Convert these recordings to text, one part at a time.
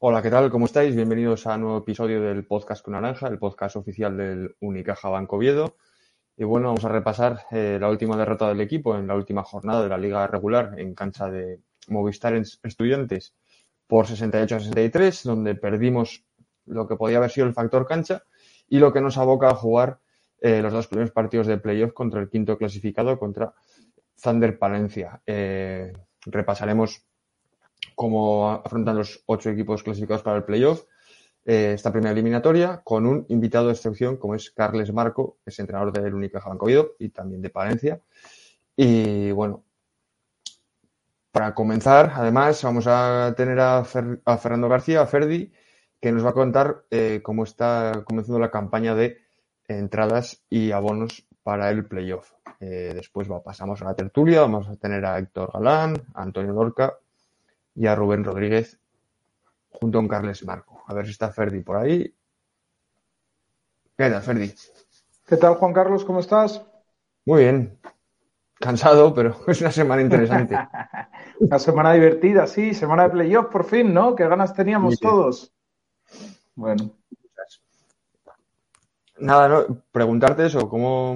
Hola, ¿qué tal? ¿Cómo estáis? Bienvenidos a un nuevo episodio del Podcast con Naranja, el podcast oficial del Unicaja Banco Oviedo. Y bueno, vamos a repasar eh, la última derrota del equipo en la última jornada de la liga regular en cancha de Movistar Estudiantes por 68 a 63, donde perdimos lo que podía haber sido el factor cancha y lo que nos aboca a jugar eh, los dos primeros partidos de playoff contra el quinto clasificado, contra Thunder Palencia. Eh, repasaremos cómo afrontan los ocho equipos clasificados para el playoff eh, esta primera eliminatoria con un invitado de excepción como es Carles Marco, es entrenador del Unicaja Banco y también de Palencia. Y bueno, para comenzar, además, vamos a tener a, Fernando García, a Ferdi, que nos va a contar eh, cómo está comenzando la campaña de entradas y abonos para el playoff. Eh, después va, pasamos a la tertulia, vamos a tener a Héctor Galán, a Antonio Lorca y a Rubén Rodríguez junto con Carles Marco. A ver si está Ferdi por ahí. ¿Qué tal, Ferdi? ¿Qué tal, Juan Carlos? ¿Cómo estás? Muy bien. Cansado, pero es una semana interesante. una semana divertida, sí. Semana de playoff, por fin, ¿no? Qué ganas teníamos todos. Bueno. Nada, no, preguntarte eso, ¿cómo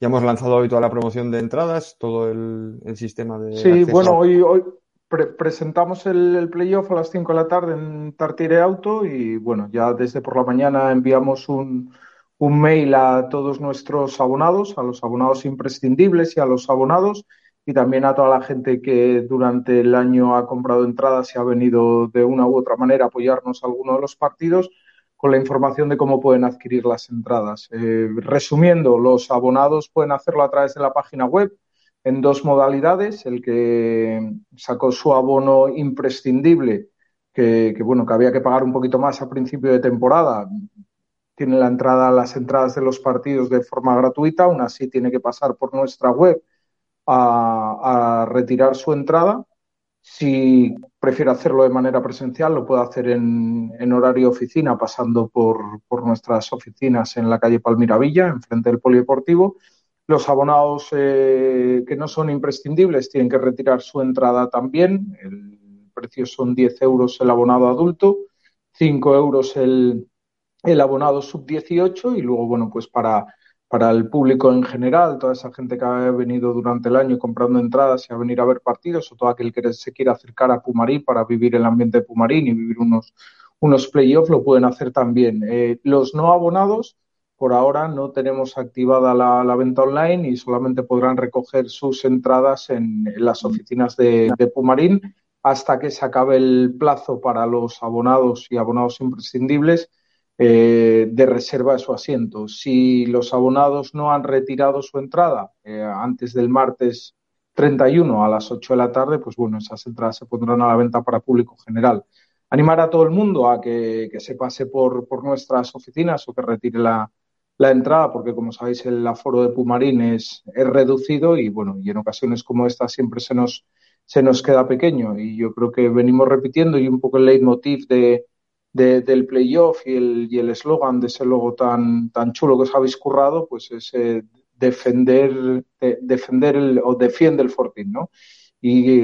ya hemos lanzado hoy toda la promoción de entradas, todo el, sistema de... Sí, bueno, hoy, hoy, presentamos el, playoff a las 5 de la tarde en Tartire Auto y bueno, ya desde por la mañana enviamos un, un mail a todos nuestros abonados, a los abonados imprescindibles y a los abonados y también a toda la gente que durante el año ha comprado entradas y ha venido de una u otra manera a apoyarnos a alguno de los partidos con la información de cómo pueden adquirir las entradas. Eh, resumiendo, los abonados pueden hacerlo a través de la página web en dos modalidades, el que sacó su abono imprescindible, que, bueno, que había que pagar un poquito más a principio de temporada, tiene la entrada las entradas de los partidos de forma gratuita, aún así tiene que pasar por nuestra web a, retirar su entrada. Si prefiere hacerlo de manera presencial, lo puede hacer en, horario oficina, pasando por, por, nuestras oficinas en la calle Palmiravilla, enfrente del Polideportivo. Los abonados eh, que no son imprescindibles tienen que retirar su entrada también. El precio son 10 euros el abonado adulto, 5 euros el, el abonado sub-18 y luego, bueno, pues para, para el público en general, toda esa gente que ha venido durante el año comprando entradas y a venir a ver partidos o todo aquel que se quiera acercar a Pumarín para vivir el ambiente de Pumarín y vivir unos, unos playoffs, lo pueden hacer también. Eh, los no abonados por ahora no tenemos activada la, venta online y solamente podrán recoger sus entradas en, las oficinas de, Pumarín hasta que se acabe el plazo para los abonados y abonados imprescindibles eh, de reserva de su asiento. Si los abonados no han retirado su entrada eh, antes del martes 31 a las 8 de la tarde, pues bueno, esas entradas se pondrán a la venta para público general. Animar a todo el mundo a que, se pase por, por nuestras oficinas o que retire la, la entrada, porque como sabéis el aforo de Pumarín es, es, reducido y bueno, y en ocasiones como esta siempre se nos, se nos queda pequeño y yo creo que venimos repitiendo y un poco el leitmotiv de, del playoff y el y el eslogan de ese logo tan, tan chulo que os habéis currado, pues es eh, defender, defender el, o defiende el Fortín, ¿no? Y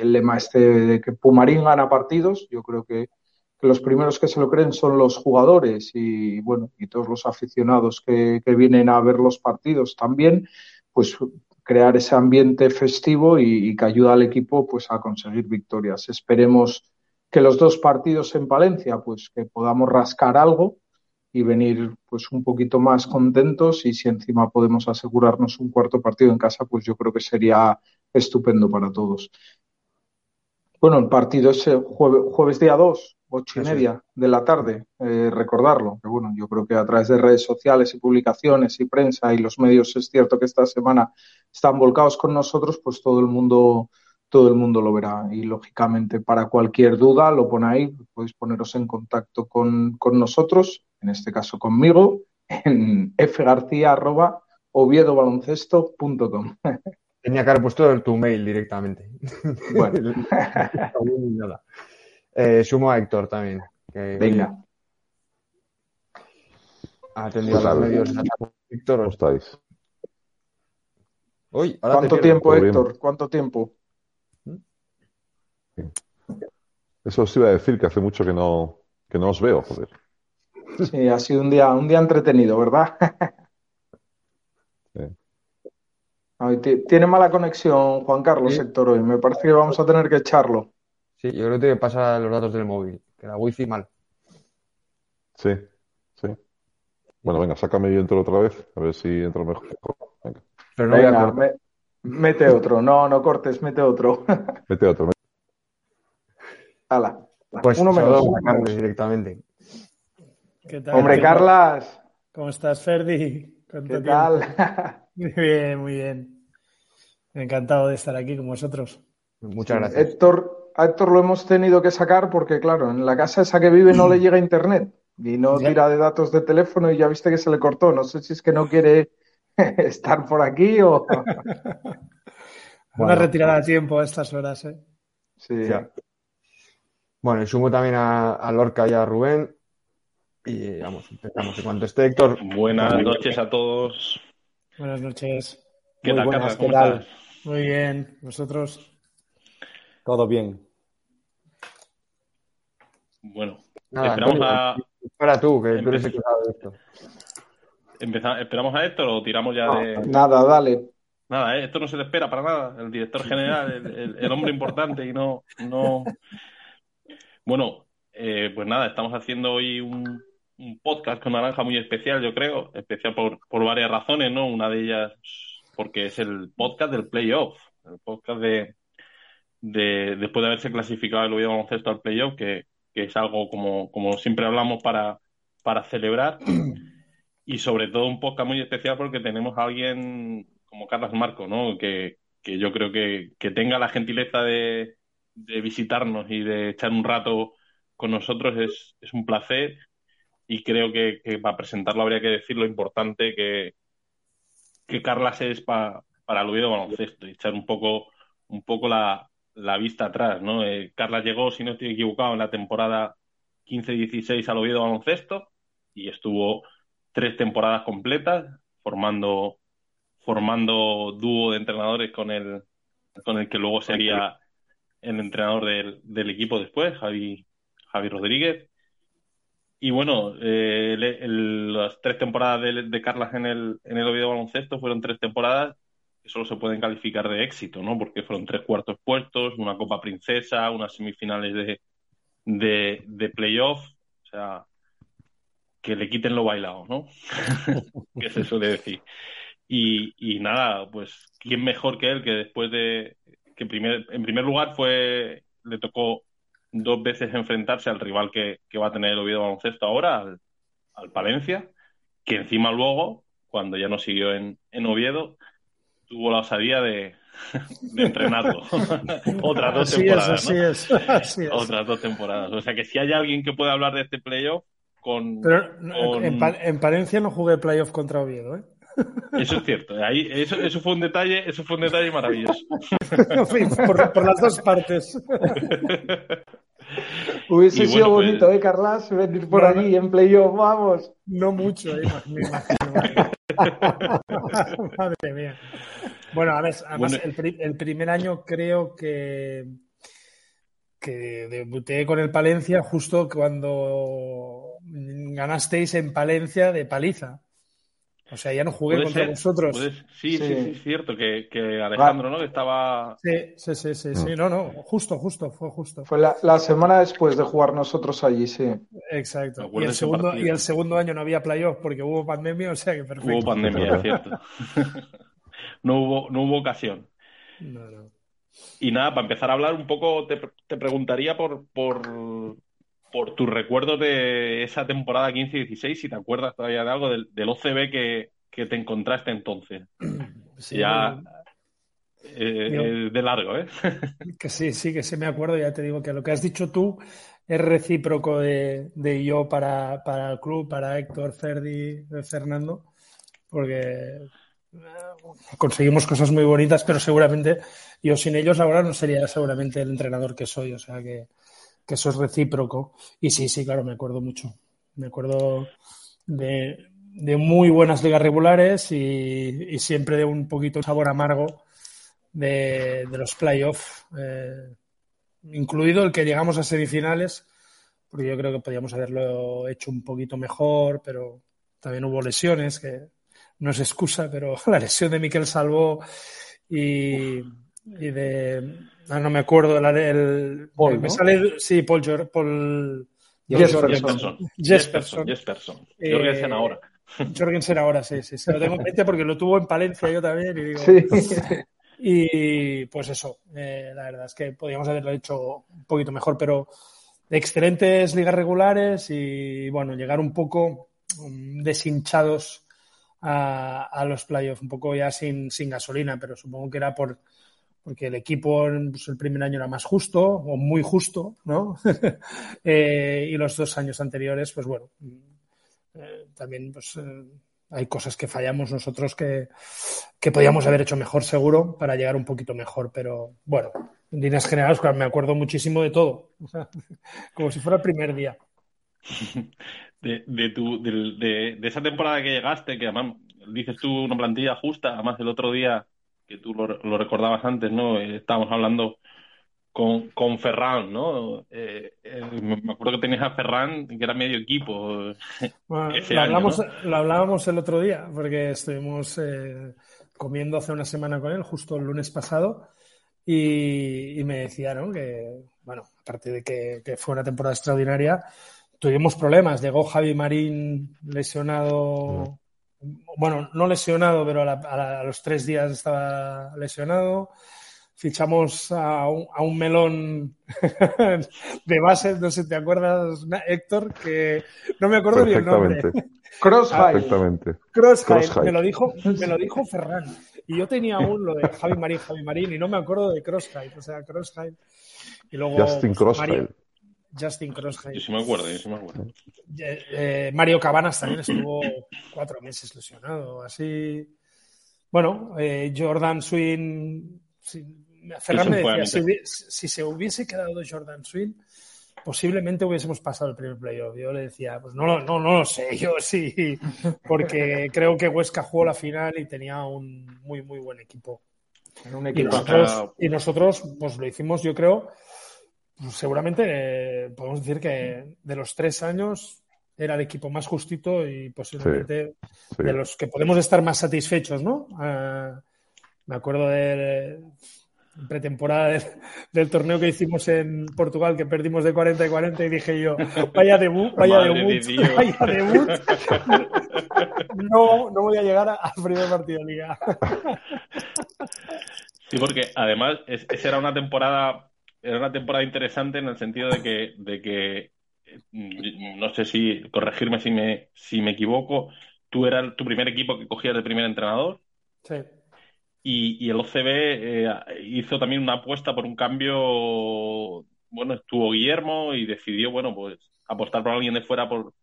el lema este de que Pumarín gana partidos, yo creo que los primeros que se lo creen son los jugadores y bueno, y todos los aficionados que, vienen a ver los partidos también, pues crear ese ambiente festivo y, que ayuda al equipo pues a conseguir victorias. Esperemos que los dos partidos en Palencia, pues que podamos rascar algo y venir pues un poquito más contentos y si encima podemos asegurarnos un cuarto partido en casa, pues yo creo que sería estupendo para todos. Bueno, el partido es jueves, jueves día 2, ocho y media de la tarde, eh, recordarlo. Que bueno, yo creo que a través de redes sociales y publicaciones y prensa y los medios es cierto que esta semana están volcados con nosotros, pues todo el mundo todo el mundo lo verá y lógicamente para cualquier duda lo pone ahí, podéis poneros en contacto con, nosotros, en este caso conmigo, en fgarcía.oviedobaloncesto.com. Tenía que haber puesto tu mail directamente. Bueno. Eh, sumo a Héctor también. Venga. Ha atendido a los medios. Héctor, ¿cómo estáis? ¿Cuánto tiempo, Héctor? ¿Cuánto tiempo? Eso os iba a decir que hace mucho que no, que no os veo, joder. Sí, ha sido un día, un día entretenido, ¿verdad? Tiene mala conexión Juan Carlos Héctor hoy. Me parece que vamos a tener que echarlo. Sí, yo creo que que pasar los datos del móvil, que la wifi mal. Sí, sí. Bueno, venga, sácame y entro otra vez, a ver si entro mejor. Venga. Pero no venga, mete otro. No, no cortes, mete otro. mete otro. Hala. Pues uno menos. directamente. ¿Qué tal? Hombre, Carlas. ¿Cómo estás, Ferdi? ¿Qué tal? Muy bien, muy bien. Encantado de estar aquí con vosotros. Muchas gracias. Héctor, a Héctor lo hemos tenido que sacar porque, claro, en la casa esa que vive no le llega internet y no tira de datos de teléfono y ya viste que se le cortó. No sé si es que no quiere estar por aquí o. Una retirada a tiempo a estas horas, ¿eh? Sí. Bueno, y sumo también a, Lorca y a Rubén. Y vamos, empezamos. En cuanto esté Héctor. Buenas noches a todos. Buenas noches. ¿Qué tal, Carlos? ¿Cómo estás? Muy bien. ¿Vosotros? Todo bien. Bueno, esperamos a. Espera tú, que tú eres el que de esto. ¿Esperamos a Héctor o tiramos ya de.? Nada, dale. Nada, ¿eh? esto no se le espera para nada. El director general, el, hombre importante y no. no... Bueno, eh, pues nada, estamos haciendo hoy un, un podcast con Naranja muy especial, yo creo, especial por, por varias razones, ¿no? Una de ellas porque es el podcast del playoff, el podcast de, de después de haberse clasificado el Oviedo Baloncesto al playoff, que, que es algo como, como siempre hablamos para, para celebrar, y sobre todo un podcast muy especial porque tenemos a alguien como Carlos Marco, ¿no? Que, que yo creo que, que tenga la gentileza de, de visitarnos y de echar un rato con nosotros es, es un placer y creo que, para presentarlo habría que decir lo importante que, que Carlas es para el Oviedo Baloncesto y echar un poco, un poco la, vista atrás. ¿no? Eh, Carlas llegó, si no estoy equivocado, en la temporada 15-16 al Oviedo Baloncesto y estuvo tres temporadas completas formando, formando dúo de entrenadores con el, con el que luego sería el entrenador del, del equipo después, Javi, Javi Rodríguez. Y bueno, eh, las tres temporadas de, Carlas en el, en el Oviedo Baloncesto fueron tres temporadas que solo se pueden calificar de éxito, ¿no? Porque fueron tres cuartos puestos, una Copa Princesa, unas semifinales de, de, de playoff, o sea, que le quiten lo bailado, ¿no? que se suele decir. Y, y nada, pues, ¿quién mejor que él que después de que primer, en primer lugar fue, le tocó dos veces enfrentarse al rival que, va a tener el Oviedo Baloncesto ahora, al, Palencia, que encima luego, cuando ya no siguió en, en Oviedo, tuvo la osadía de, entrenarlo. Otras dos temporadas. Otras dos temporadas. O sea que si hay alguien que pueda hablar de este playoff, con. Pero En, Palencia no jugué playoff contra Oviedo, ¿eh? Eso es cierto. Ahí, eso, eso fue un detalle, eso fue un detalle maravilloso. por, por las dos partes. Hubiese sido pues, bonito, ¿eh, Carlas? Venir por aquí en playoff, vamos. No mucho, ¿eh? me imagino. Madre mía. Bueno, a ver, además, el, primer año creo que, que debuté con el Palencia justo cuando ganasteis en Palencia de paliza. O sea, ya no jugué contra vosotros. Sí, sí, sí, es cierto que, que Alejandro, ¿no? Que estaba. Sí, sí, sí, sí, sí, no, no, justo, justo, fue justo. Fue la, la semana después de jugar nosotros allí, sí. Exacto. Y el, segundo, y el segundo año no había playoff porque hubo pandemia, o sea que perfecto. Hubo pandemia, es cierto. no, hubo, no hubo ocasión. No, no. Y nada, para empezar a hablar un poco, te, te preguntaría por, por, por tus recuerdos de esa temporada 15-16, si te acuerdas todavía de algo del, OCB que, te encontraste entonces. ya eh, de largo, ¿eh? que sí, sí, que sí me acuerdo, ya te digo que lo que has dicho tú es recíproco de, yo para, para, el club, para Héctor, Ferdi, Fernando, porque eh, conseguimos cosas muy bonitas, pero seguramente yo sin ellos ahora no sería seguramente el entrenador que soy, o sea que que eso es recíproco. Y sí, sí, claro, me acuerdo mucho. Me acuerdo de, muy buenas ligas regulares y, siempre de un poquito sabor amargo de, los playoffs. Eh, incluido el que llegamos a semifinales, porque yo creo que podíamos haberlo hecho un poquito mejor, pero también hubo lesiones, que no es excusa, pero la lesión de Miquel Salvó y, y de. ah, no me acuerdo, la del. Paul, me ¿no? sale, sí, Paul, Paul Jesperson. Jesperson. Jesperson. Jesperson. Eh, Jorgensen ahora. Jorgensen ahora, sí, sí, se lo tengo en mente porque lo tuvo en Palencia yo también y digo. Sí. Y pues eso, eh, la verdad es que podíamos haberlo hecho un poquito mejor, pero excelentes ligas regulares y bueno, llegar un poco mm, deshinchados a, a los playoffs, un poco ya sin, sin gasolina, pero supongo que era por porque el equipo pues, el primer año era más justo o muy justo, ¿no? Eh, y los dos años anteriores, pues bueno, eh, también pues eh, hay cosas que fallamos nosotros que, que podíamos haber hecho mejor seguro para llegar un poquito mejor, pero bueno, en líneas generales me acuerdo muchísimo de todo, como si fuera el primer día. De, de, tu, de, de esa temporada que llegaste, que además dices tú una plantilla justa, además el otro día que tú lo, lo recordabas antes, ¿no? Eh, estábamos hablando con, con Ferran, ¿no? Eh, eh, me me acuerdo que tenías a Ferran, que era medio equipo. Bueno, Ese lo, año, hablamos, ¿no? lo hablábamos el otro día, porque estuvimos eh, comiendo hace una semana con él, justo el lunes pasado, y, y me decía, ¿no? Que, bueno, aparte de que, que fue una temporada extraordinaria, tuvimos problemas. Llegó Javi Marín lesionado, bueno, no lesionado, pero a, la- a la- a los tres días estaba lesionado. Fichamos a un, a un melón de base, no sé, ¿te acuerdas, Héctor? Que no me acuerdo ni el nombre. Perfectamente, Crossfire. perfectamente. Crossfire, Crossfire. me lo dijo, me lo dijo Ferran. Y yo tenía aún lo de Javi Marín, Javi Marín, y no me acuerdo de Crossfire, o sea, Crossfire. Y luego Justin pues, Crossfire. Justin Crossfire. Yo sí me acuerdo, yo sí me acuerdo. Eh, eh, Mario Cabanas también estuvo cuatro meses lesionado, así. Bueno, eh, Jordan Swin. si- Ferran me decía, si, se hubiese quedado Jordan Swin, posiblemente hubiésemos pasado el primer playoff. Yo le decía, pues no, lo- no, no lo sé, yo sí, porque creo que Huesca jugó la final y tenía un muy, muy buen equipo. En un Y equipo. nosotros, y nosotros, pues lo hicimos, yo creo, pues, seguramente eh, podemos decir que de los tres años era el equipo más justito y posiblemente Sí. de los que podemos estar más satisfechos, ¿no? Ah, me acuerdo de pretemporada del, del torneo que hicimos en Portugal, que perdimos de 40 y 40, y dije yo, vaya debut, vaya de debut, vaya debut. No, no voy a llegar a- al primer partido de liga. Sí, porque además es- esa era una temporada, era una temporada interesante en el sentido de que, de que mm, no sé si, corregirme si me, si me equivoco, tú eras tu primer equipo que cogías de primer entrenador Sí. y, y el OCB eh, hizo también una apuesta por un cambio, bueno, estuvo Guillermo y decidió, bueno, pues apostar por alguien de fuera por,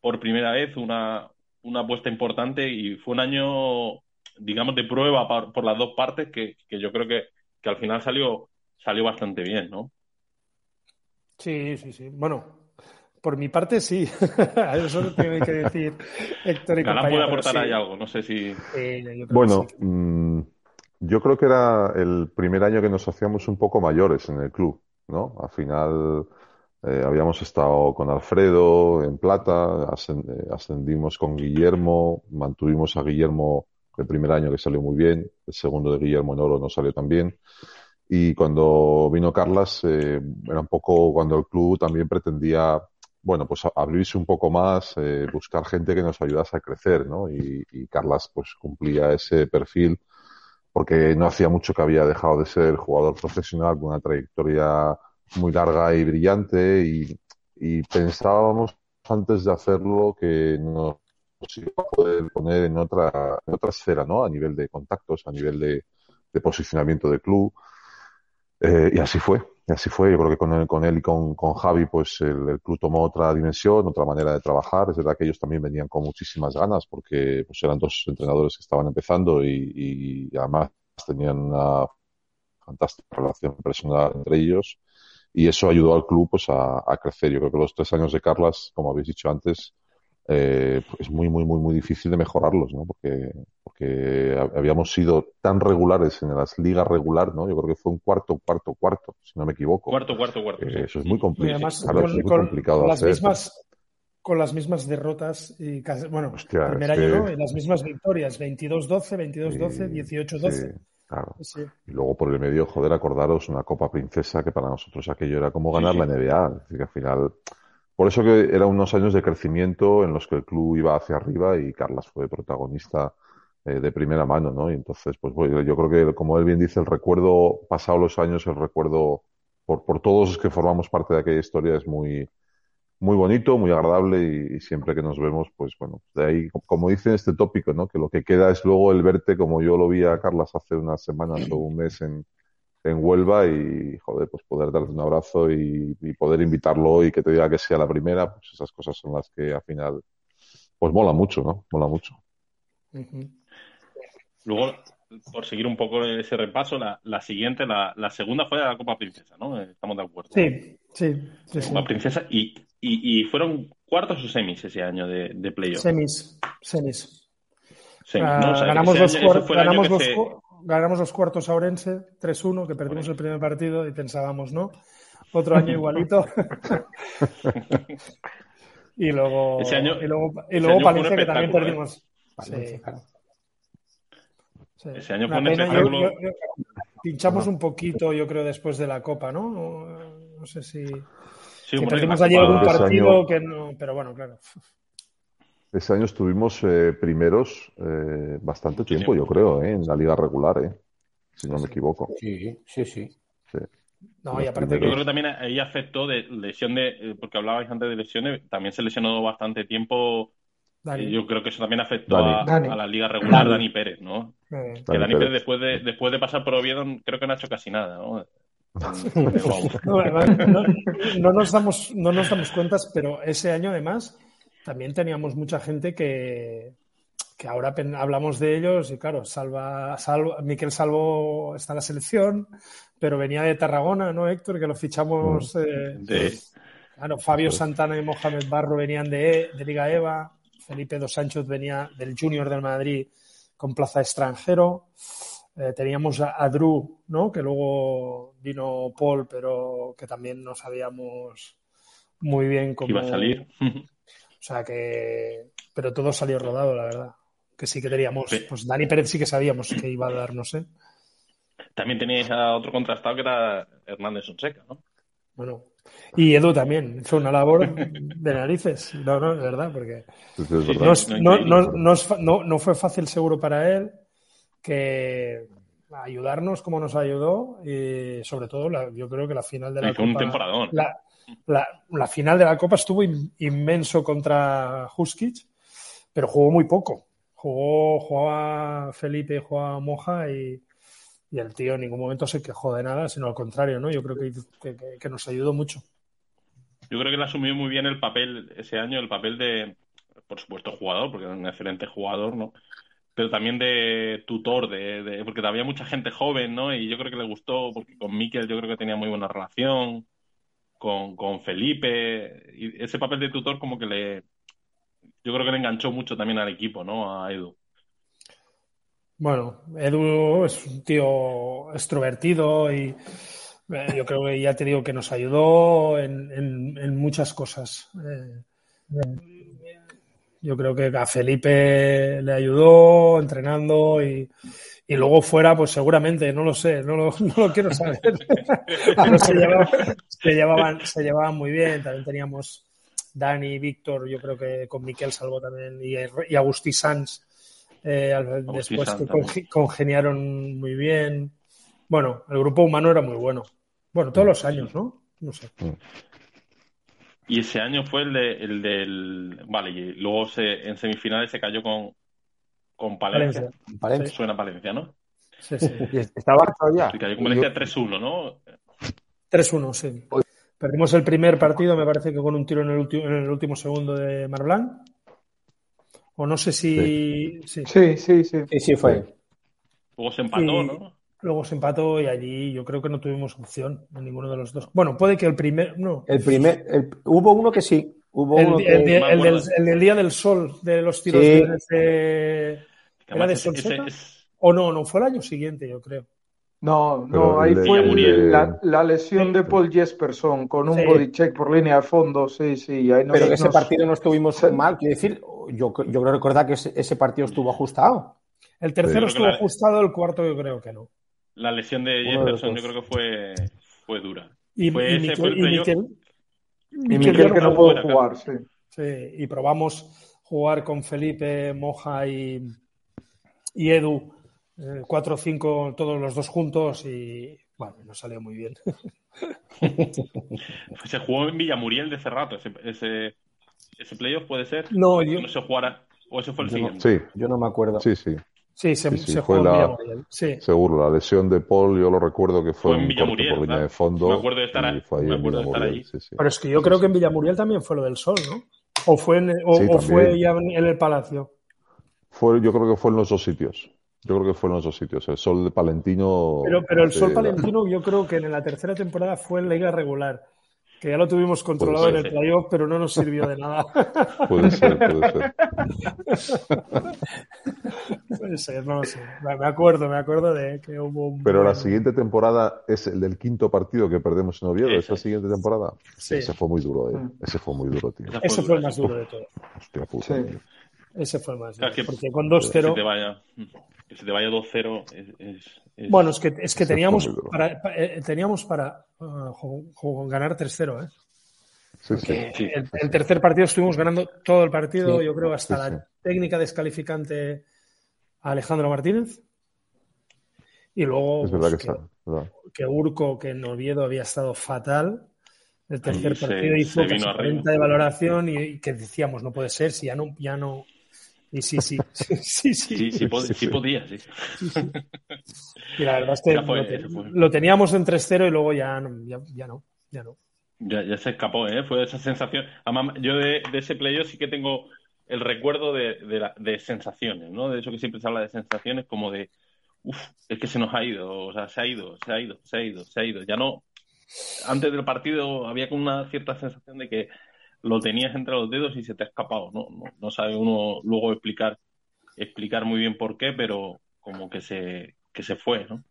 por primera vez, una, una apuesta importante y fue un año, digamos, de prueba por, por las dos partes que, que yo creo que, que al final salió, salió bastante bien, ¿no? Sí, sí, sí. Bueno, por mi parte sí. Eso lo tiene que decir Héctor y Galán puede aportar sí. ahí algo, no sé si... Yo que Bueno, sí. mm, yo creo que era el primer año que nos hacíamos un poco mayores en el club, ¿no? Al final eh, habíamos estado con Alfredo en plata, eh, ascendimos con Guillermo, mantuvimos a Guillermo el primer año que salió muy bien, el segundo de Guillermo en oro no salió tan bien. Y cuando vino Carlas, eh, era un poco cuando el club también pretendía, bueno, pues abrirse un poco más, eh, buscar gente que nos ayudase a crecer, ¿no? Y, y Carlas pues cumplía ese perfil porque no hacía mucho que había dejado de ser jugador profesional con una trayectoria muy larga y brillante y, y pensábamos antes de hacerlo que nos iba a poder poner en otra, en otra esfera, ¿no? A nivel de contactos, a nivel de, de posicionamiento de club. Eh, y así fue, y así fue. Yo creo que con él, con él y con, con Javi, pues el, el club tomó otra dimensión, otra manera de trabajar. Es verdad que ellos también venían con muchísimas ganas porque pues eran dos entrenadores que estaban empezando y, y además tenían una fantástica relación personal entre ellos. Y eso ayudó al club pues a, a crecer. Yo creo que los tres años de Carlas, como habéis dicho antes, eh, es muy, muy, muy, muy difícil de mejorarlos, ¿no? Porque, porque habíamos sido tan regulares en las ligas regular, ¿no? Yo creo que fue un cuarto, cuarto, cuarto, si no me equivoco. Cuarto, cuarto, cuarto. Eh, eso es muy, compli además, claro, con, es muy con- complicado con las hacer. mismas con las mismas derrotas y casi, bueno, Hostia, el primer año que- ¿no? y las mismas victorias, 22-12, 22-12, Sí, 18-12. sí, claro. Sí. Y luego por el medio, joder, acordaros una Copa Princesa que para nosotros aquello era como ganar Sí, la sí. NBA. Es decir, que al final, por eso que eran unos años de crecimiento en los que el club iba hacia arriba y Carlas fue protagonista eh, de primera mano, ¿no? Y entonces, pues bueno, yo creo que, como él bien dice, el recuerdo, pasado los años, el recuerdo por, por todos los que formamos parte de aquella historia es muy, muy bonito, muy agradable y, siempre que nos vemos, pues bueno, de ahí, como dice este tópico, ¿no? Que lo que queda es luego el verte como yo lo vi a Carlas hace unas semanas o un mes en, en Huelva y, joder, pues poder darle un abrazo y, y poder invitarlo y que te diga que sea la primera, pues esas cosas son las que al final, pues mola mucho, ¿no? Mola mucho. Luego, por seguir un poco ese repaso, la, la siguiente, la, la segunda fue la Copa Princesa, ¿no? Eh, Estamos de acuerdo. Sí, sí, sí, sí. Copa Princesa y, y, y fueron cuartos o semis ese año de, de playoff. Semis, semis. Semis, Ah, ¿no? O sea, ganamos, los ganamos, los se- ganamos los cuartos a Orense 3-1, que perdimos el primer partido y pensábamos, ¿no? Otro año igualito. y luego, Ese año- y luego, y ese luego Palencia, que también espectáculo, ¿eh? perdimos. Valencia, Sí, claro. sí. Ese año fue un pena, yo- espectáculo. yo- yo- pinchamos un poquito, yo creo, después de la Copa, ¿no? No, no sé si, Sí, si perdimos Copa- algún partido año- que no. Pero bueno, claro. Ese año estuvimos eh, primeros eh, bastante tiempo, yo creo, ¿eh? En la liga regular, ¿eh? Si no me equivoco. Sí, sí, sí. Sí. No, y aparte Yo creo que también ahí afectó de lesión de, eh, porque hablabais antes de lesiones, también se lesionó bastante tiempo. Dani, y yo creo que eso también afectó Dani. a, Dani. a la liga regular, Dani. Dani Pérez, ¿no? eh, Que Dani Dani Pérez Pérez. después de, después de pasar por Oviedo creo que no ha hecho casi nada, ¿no? No, no- no nos damos, no nos damos cuentas, pero ese año además también teníamos mucha gente que, que ahora hablamos de ellos y claro, Salva, Salvo, Miquel Salvo está en la selección, pero venía de Tarragona, ¿no, Héctor? Que lo fichamos. eh, De- claro, Fabio Santana y Mohamed Barro venían de, de Liga EVA, Felipe Dos Sánchez venía del Junior del Madrid con plaza extranjero. Eh, teníamos a, a Drew, ¿no? Que luego vino Paul, pero que también no sabíamos muy bien cómo iba a salir. O sea que. Pero todo salió rodado, la verdad. Que sí que teníamos. Sí. Pues Dani Pérez sí que sabíamos que iba a dar, no sé. También teníais a otro contrastado que era Hernández Sonseca, ¿no? Bueno. Y Edu también hizo una labor de narices. No, no, es verdad, porque. Sí. No, es- no, no, fue fácil seguro para él que ayudarnos como nos ayudó y sobre todo la- yo creo que la final de la Hizo un Copa temporadón. la, la- final de la Copa estuvo in- inmenso contra Huskic pero jugó muy poco jugó jugaba Felipe jugaba Moja y, y el tío en ningún momento se quejó de nada sino al contrario no yo creo que, que- nos ayudó mucho Yo creo que él asumió muy bien el papel ese año, el papel de, por supuesto, jugador, porque era un excelente jugador, ¿no? Pero también de tutor, de, de- porque había mucha gente joven, ¿no? Y yo creo que le gustó, porque con Mikel yo creo que tenía muy buena relación, con, con Felipe, y ese papel de tutor como que le, yo creo que le enganchó mucho también al equipo, ¿no? A Edu. Bueno, Edu es un tío extrovertido y eh, yo creo que ya te digo que nos ayudó en, en- muchas cosas. Eh, yo creo que a Felipe le ayudó entrenando y, y luego fuera, pues seguramente, no lo sé, no lo, no lo quiero saber. Pero se llevaban, se, llevaban, se llevaban muy bien. También teníamos Dani, Víctor, yo creo que con Miquel Salvo también y, y Agustí Sanz. eh, Agustí después Sanz que también. congeniaron muy bien. Bueno, el grupo humano era muy bueno. Bueno, todos los años, ¿no? No sé. Y ese año fue el, de, el del... Vale, y luego se, en semifinales se cayó con, con Palencia. Suena Palencia, ¿no? Sí, sí. Y estaba todavía. Se cayó con Valencia 3-1, ¿no? 3-1, sí. Perdimos el primer partido, me parece que con un tiro en el, último en el último segundo de Marblán. O no sé si. sí. Sí, sí, sí. Sí, sí, fue. Luego se empató, Y- ¿no? Luego se empató y allí yo creo que no tuvimos opción en ninguno de los dos. Bueno, puede que el primer. No. El primer, el- hubo uno que sí, Hubo el, el, del, el, del, Día del Sol, de los tiros sí. de... ¿Era de O no, no, fue el año siguiente, yo creo. No, no, ahí fue la, la, lesión de Paul Jesperson con un sí. body check por línea de fondo, sí, sí. Ahí nos, Pero ese nos... partido no estuvimos mal, quiero decir, yo, yo creo recordar que ese, ese partido estuvo ajustado. El tercero estuvo la... ajustado, el cuarto yo creo que no. La lesión de Jefferson yo creo que fue, fue dura. Y, fue y, ese, Miquel, fue el y, Miquel que no pudo jugar, sí. sí. Y probamos jugar con Felipe, Moja y, y Edu, eh, 4 o 5 todos los dos juntos y bueno, nos salió muy bien. se jugó en Villamuriel de hace rato, ese, ese, ese playoff puede ser. No, yo... no se jugara. ¿O ese fue el yo siguiente? No, sí, yo no me acuerdo. Sí, sí. Sí, se, sí, sí, se fue jugó la, en Villamuriel. Sí. Seguro, la lesión de Paul, yo lo recuerdo que fue, Fue en Villamuriel, por línea de fondo. Me acuerdo de estar ahí, y fue ahí me en acuerdo de estar Villamuriel, ahí. sí, sí. Pero es que yo Sí, creo sí. que en Villamuriel también fue lo del sol, ¿no? O fue, en, o, Sí, o fue ya en el Palacio. Fue, yo creo que fue en los dos sitios. Yo creo que fue en los dos sitios. El Sol de Palentino. Pero, pero el Sol la- Palentino yo creo que en la tercera temporada fue en Liga regular. Que ya lo tuvimos controlado en el playoff, pero no nos sirvió de nada. Puede ser, puede ser. Puede ser, no lo sé. Me acuerdo, me acuerdo de que hubo un... Pero la siguiente temporada es el del quinto partido que perdemos en Oviedo. Esa siguiente temporada. Sí. Ese fue muy duro, eh. Mm. Ese fue muy duro, tío. Ese fue el más duro de todo. Hostia puta, Sí. tío. Ese fue el más duro. que- Porque con Que se te 2-0... vaya, que se te vaya 2-0 es, es, es- Bueno, es que, es que teníamos para, eh, teníamos para uh, ju- ju- ganar 3-0, ¿eh? Sí, sí. Que Sí, el, el tercer partido estuvimos ganando todo el partido, Sí. yo creo, hasta Sí, la sí. técnica descalificante a Alejandro Martínez. Y luego Es pues, que está. ¿verdad? que Urco, que en Oviedo había estado fatal. El tercer Ahí se- partido hizo se vino casi arriba. 40 de valoración y, y que decíamos, no puede ser, si ya no, ya no. Y sí, sí, sí, sí, Sí, sí, Sí, sí sí. podía, sí. sí, sí. Y la verdad es que Ya fue, lo, teníamos en 3-0 y luego ya, no- ya, ya no, ya no. Ya, ya se escapó, ¿eh? Fue esa sensación. Además, yo de, de ese playoff sí que tengo el recuerdo de, de, la- de sensaciones, ¿no? De eso que siempre se habla de sensaciones, como de, uff, es que se nos ha ido, o sea, se ha ido, se ha ido, se ha ido, se ha ido. Ya no. Antes del partido había como una cierta sensación de que lo tenías entre los dedos y se te ha escapado, ¿no? No, no sabe uno luego explicar, explicar muy bien por qué, pero como que se, que se fue, ¿no?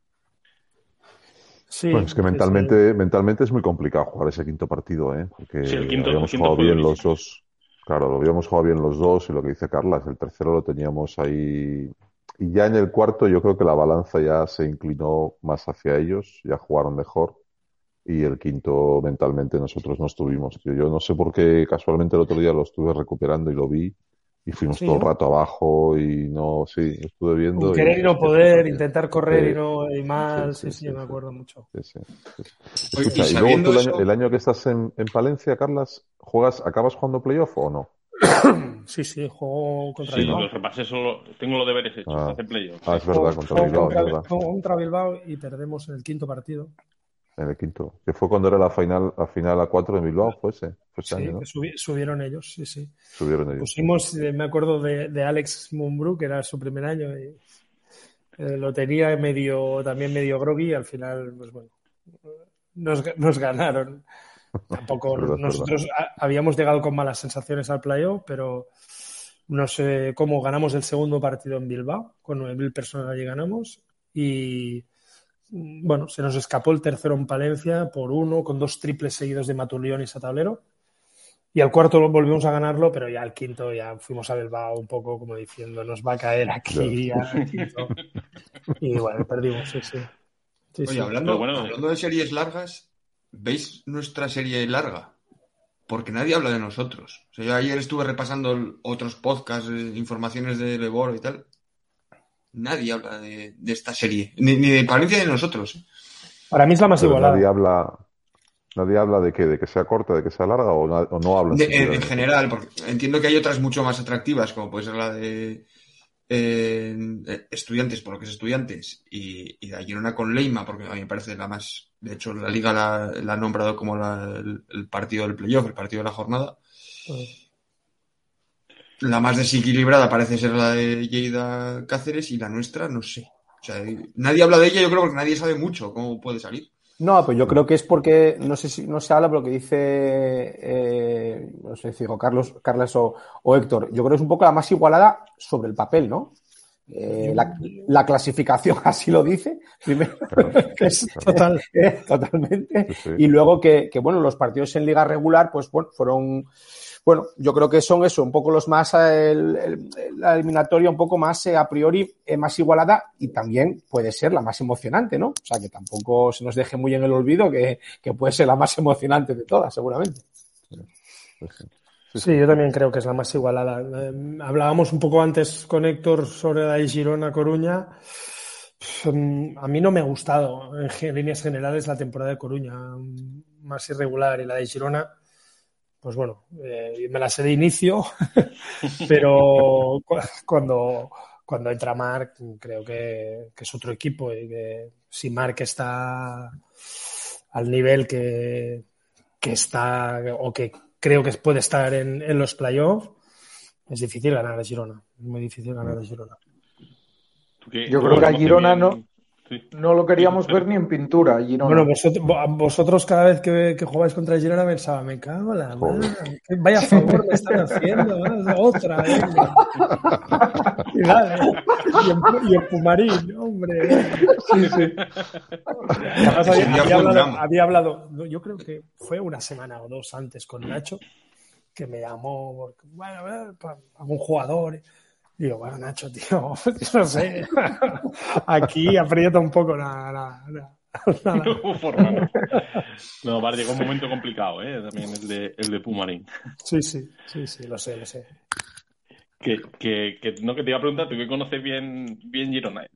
Sí, Pues es que mentalmente, mentalmente es muy complicado jugar ese quinto partido, ¿eh? Porque Sí, el quinto- habíamos el quinto jugado bien los dos. Claro, lo habíamos jugado bien los dos y lo que dice Carlas, el tercero lo teníamos ahí. Y ya en el cuarto yo creo que la balanza ya se inclinó más hacia ellos, ya jugaron mejor. Y el quinto mentalmente nosotros no estuvimos, tío. Yo no sé por qué casualmente el otro día lo estuve recuperando y lo vi y fuimos Sí, todo el rato abajo y no, sí, estuve viendo. Un y- querer y no poder, intentar correr Sí. y no y mal, Sí, sí, sí, sí, sí, me sí. acuerdo mucho. Sí, sí, sí. Oye, Escucha, y y luego sabiendo tú el año, eso- el año que estás en, en Palencia, Carlas, ¿juegas, acabas jugando playoff o no? Sí, sí, juego contra Sí, Bilbao. ¿no? Los repasé solo, tengo los deberes hechos, Ah. hace playoff. Ah, es verdad, contra Bilbao, es verdad. contra Bilbao y perdemos en el quinto partido. En el quinto. Que fue cuando era la final, la final a cuatro en Bilbao, fue ese, fue ese Sí, año, ¿no? subi- subieron ellos, sí, sí. Subieron ellos. Pusimos, eh, me acuerdo de, de Alex Mumbrú, que era su primer año, y eh, lo tenía medio, también medio groggy, y al final, pues bueno, nos, nos ganaron. Tampoco verdad, nosotros ha- habíamos llegado con malas sensaciones al playoff, pero no sé cómo ganamos el segundo partido en Bilbao, con 9.000 personas allí ganamos, y bueno, se nos escapó el tercero en Palencia por uno, con dos triples seguidos de Matulión y Satablero. Y al cuarto lo volvimos a ganarlo, pero ya al quinto ya fuimos a Bilbao un poco como diciendo, nos va a caer aquí quinto. Y bueno, perdimos, sí, sí. Sí, Oye, sí. hablando, Pero bueno, hablando de series largas, ¿veis nuestra serie larga? Porque nadie habla de nosotros. O sea, yo ayer estuve repasando otros podcasts, eh, informaciones de Leboro y tal. Nadie habla de, de esta serie, ni, ni de Palencia ni de nosotros. ¿eh? Para mí es la más Pero igualada. nadie habla, nadie habla de que, de que sea corta, de que sea larga o, na- o no habla. De- en, en eso. general, porque entiendo que hay otras mucho más atractivas, como puede ser la de eh, eh, estudiantes, por lo que es estudiantes, y, y la Girona con Leima, porque a mí me parece la más. De hecho, la liga la, la ha nombrado como la- el, el partido del playoff, el partido de la jornada. La más desequilibrada parece ser la de Lleida Cáceres y la nuestra, no sé. O sea, nadie habla de ella, yo creo, porque nadie sabe mucho cómo puede salir. No, pues yo creo que es porque, no sé si no se habla, pero lo que dice, eh, no sé si digo Carlos, Carlos o, o, Héctor, yo creo que es un poco la más igualada sobre el papel, ¿no? Eh, la, la, clasificación así lo dice, primero, Es total. eh, totalmente, Sí, sí. y luego que, que, bueno, los partidos en liga regular, pues bueno, fueron, bueno, yo creo que son eso, un poco los más, la eliminatoria un poco más eh, a priori eh, más igualada y también puede ser la más emocionante, ¿no? O sea, que tampoco se nos deje muy en el olvido que, puede ser la más emocionante de todas, seguramente. Sí, yo también creo que es la más igualada. Eh, hablábamos un poco antes con Héctor sobre la de Girona Coruña. Mm, A mí no me ha gustado en líneas generales la temporada de Coruña, mm, más irregular. Y la de Girona, pues bueno, eh, me la sé de inicio, pero cu- cuando, cuando entra Marc, creo que, que es otro equipo y que si Marc está al nivel que, que está o que creo que puede estar en, en los playoffs, es difícil ganar a Girona. Es muy difícil ganar a Girona. Tú que- Yo creo que a Girona no- Sí. No lo queríamos ver ni en pintura, Girona. Bueno, vosotros, vo- vosotros cada vez que, que jugáis contra Girona pensaba, me cago en la madre, vaya favor me están haciendo, ¿no? otra, venga. Y dale. Y en, y en Pumarín, hombre. Sí, sí. Además, había, hablado, había yo creo que fue una semana o dos antes con Nacho, que me llamó, porque, bueno, a ver, pa- algún jugador. Digo, bueno, Nacho, tío, yo no sé. Aquí aprieta un poco la. la- No. No, vale, llegó un momento complicado, ¿eh? También el de, el de Pumarín. Sí, sí, sí, sí, lo sé, lo sé. Que, que, que, no, que te iba a preguntar, tú que conoces bien, bien Girona.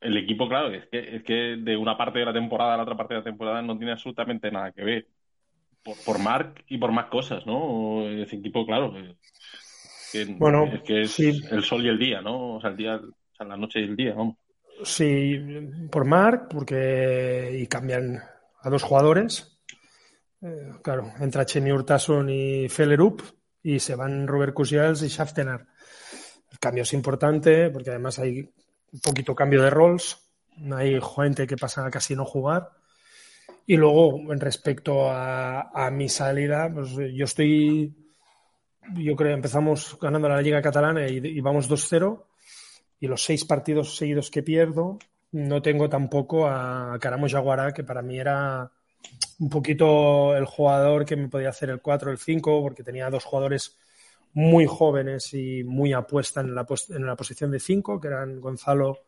El equipo, claro, es que, es que de una parte de la temporada a la otra parte de la temporada no tiene absolutamente nada que ver. Por, por Marc y por más cosas, ¿no? Ese equipo, claro. Eh, que, Bueno, que es sí. el sol y el día, ¿no? O sea, el día, o sea, la noche y el día, vamos. Sí, por Marc, porque y cambian a dos jugadores. Eh, claro, entra Chemi Urtasun y Fellerup y se van Robert Kusials y Schaftenar. El cambio es importante porque además hay un poquito cambio de roles. Hay gente que pasa a casi no jugar. Y luego, en respecto a, a mi salida, pues yo estoy, yo creo, empezamos ganando la Liga Catalana y, vamos 2-0 y los seis partidos seguidos que pierdo, no tengo tampoco a Caramo Jaguará, que para mí era un poquito el jugador que me podía hacer el 4 el 5, porque tenía dos jugadores muy jóvenes y muy apuesta en la, en la posición de 5, que eran Gonzalo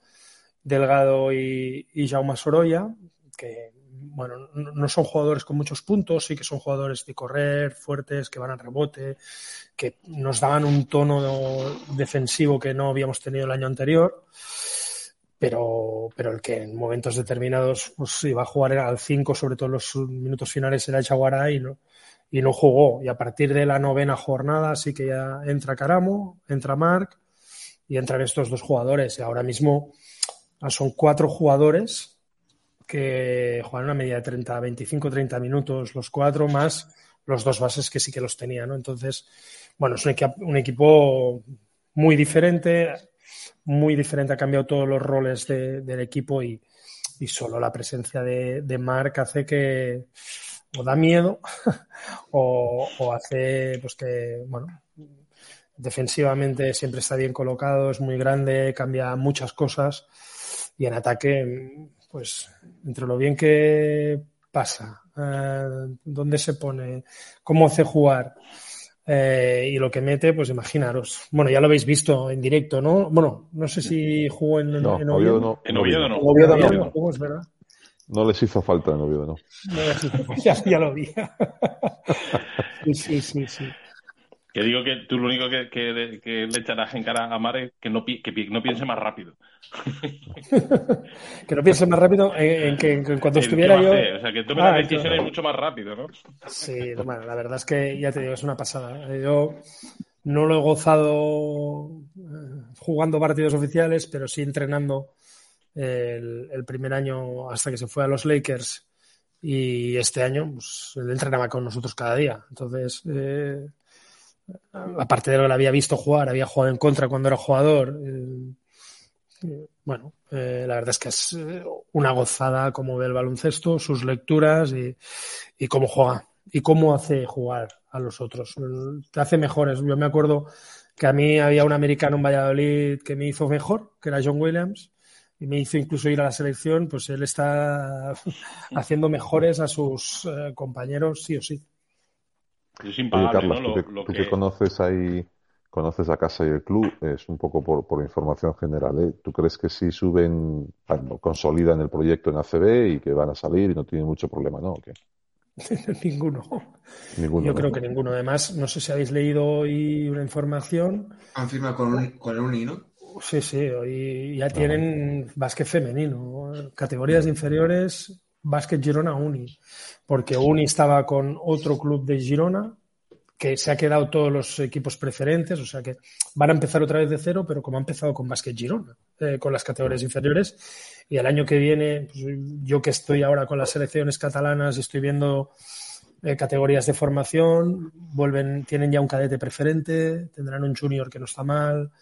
Delgado y, y Jaume Sorolla, que bueno, no son jugadores con muchos puntos, sí que son jugadores de correr, fuertes, que van al rebote, que nos daban un tono defensivo que no habíamos tenido el año anterior, pero, pero el que en momentos determinados pues, iba a jugar era al 5, sobre todo en los minutos finales era Chaguará y no, y no jugó. Y a partir de la novena jornada sí que ya entra Caramo, entra Marc y entran estos dos jugadores. Y ahora mismo ah, son cuatro jugadores que juegan una media de 30, 25, 30 minutos los cuatro, más los dos bases que sí que los tenía, ¿no? Entonces, bueno, es un, equi- un equipo muy diferente, muy diferente, ha cambiado todos los roles de- del equipo y, y solo la presencia de, de Marc hace que o da miedo o, o hace pues que, bueno, defensivamente siempre está bien colocado, es muy grande, cambia muchas cosas y en ataque, pues entre lo bien que pasa, eh, dónde se pone, cómo hace jugar eh, y lo que mete, pues imaginaros. Bueno, ya lo habéis visto en directo, ¿no? Bueno, no sé si jugó en, No, en Oviedo no. En no Oviedo no. En Oviedo En no. Oviedo no jugó, es verdad. No les hizo falta en Oviedo, no. No, ya, ya lo vi. Sí, sí, sí, sí. Que digo que tú lo único que, que, que le echarás en cara a Mar es que no, pi- que pi- no piense más rápido. Que no piense más rápido en, en que en El estuviera yo. O sea, que tome Ah, las decisiones claro. mucho más rápido, ¿no? Sí, bueno, la verdad es que ya te digo, es una pasada. Yo no lo he gozado eh, jugando partidos oficiales, pero sí entrenando el, el primer año hasta que se fue a los Lakers y este año pues, él entrenaba con nosotros cada día. Entonces, eh, aparte de lo que había visto jugar, había jugado en contra cuando era jugador. eh, bueno, eh, la verdad es que es eh, una gozada cómo ve el baloncesto, sus lecturas y, y cómo juega y cómo hace jugar a los otros. Te hace mejores. Yo me acuerdo que a mí había un americano en Valladolid que me hizo mejor, que era John Williams, y me hizo incluso ir a la selección, pues él está haciendo mejores a sus eh, compañeros sí o sí. Es Oye, Carlos, ¿no? tú, que, lo, tú que... que conoces ahí conoces la casa y el club, es un poco por, por información general. ¿eh? ¿Tú crees que si suben, consolidan el proyecto en ACB y que van a salir y no tienen mucho problema, no? ¿O qué? ninguno. ninguno. Yo ¿no? creo que ninguno. Además, no sé si habéis leído hoy una información. Han firmado con, un, con el Uni, ¿no? Sí, sí, hoy ya tienen ah. básquet femenino, categorías inferiores, básquet Girona Uni, porque Uni estaba con otro club de Girona que se ha quedado todos los equipos preferentes, o sea que van a empezar otra vez de cero, pero como ha empezado con Basket Girona, eh, con las categorías inferiores, y el año que viene, pues, yo que estoy ahora con las selecciones catalanas y estoy viendo eh, categorías de formación, vuelven, tienen ya un cadete preferente, tendrán un junior que no está mal,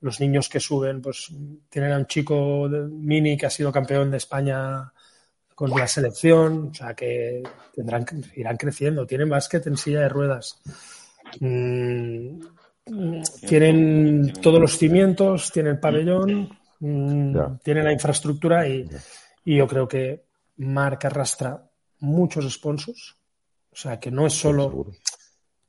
los niños que suben, pues tienen a un chico mini que ha sido campeón de España con la selección, o sea que tendrán, irán creciendo, tienen básquet en silla de ruedas. Mm, tienen todos los cimientos, tienen el pabellón, mm, tienen la infraestructura y, y, yo creo que Marc arrastra muchos sponsors. O sea que no es solo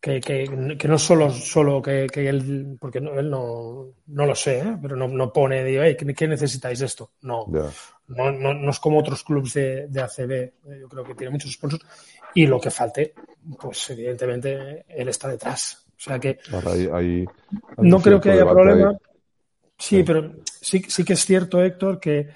que, que, que, no solo, solo que, que él, porque no, él no, no lo sé, ¿eh? pero no, no pone, digo, hey, ¿qué, necesitáis esto? No, yeah. no, no, no, es como otros clubes de, de, ACB, yo creo que tiene muchos sponsors y lo que falte, pues evidentemente él está detrás. O sea que hay, hay, hay no creo que haya problema. Sí, pero sí, sí que es cierto, Héctor, que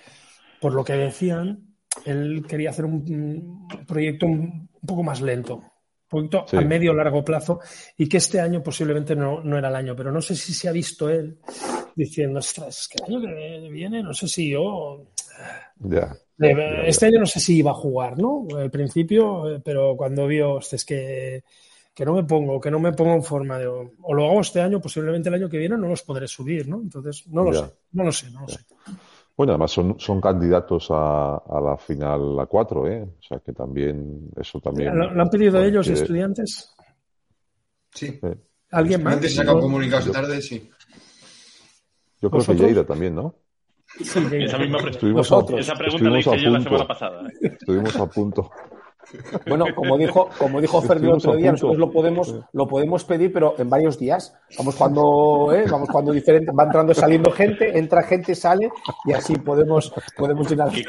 por lo que decían, él quería hacer un, un proyecto un, un poco más lento poquito sí. a medio largo plazo y que este año posiblemente no, no, era el año, pero no sé si se ha visto él diciendo, ostras, es que el año que viene no sé si yo... Yeah. Este año no sé si iba a jugar, ¿no? Al principio, pero cuando vio, es que, que no me pongo, que no me pongo en forma de, o lo hago este año, posiblemente el año que viene no los podré subir, ¿no? Entonces, no lo sé, no lo sé, no lo sé. Bueno, además son, son candidatos a, a, la final a cuatro, ¿eh? O sea que también, eso también. ¿Lo, lo han pedido porque... ellos, estudiantes? Sí. Eh. ¿Alguien más? Antes sacado comunicados tarde, sí. Yo creo ¿Vosotros? que Lleida también, ¿no? Sí, esa misma pregunta, esa pregunta la hice yo la semana pasada. Estuvimos a punto. Bueno, como dijo, como dijo Ferdi otro día, nosotros lo podemos, lo podemos pedir, pero en varios días. Vamos cuando, ¿eh? vamos cuando diferente, va entrando y saliendo gente, entra gente, sale, y así podemos, podemos llenar que,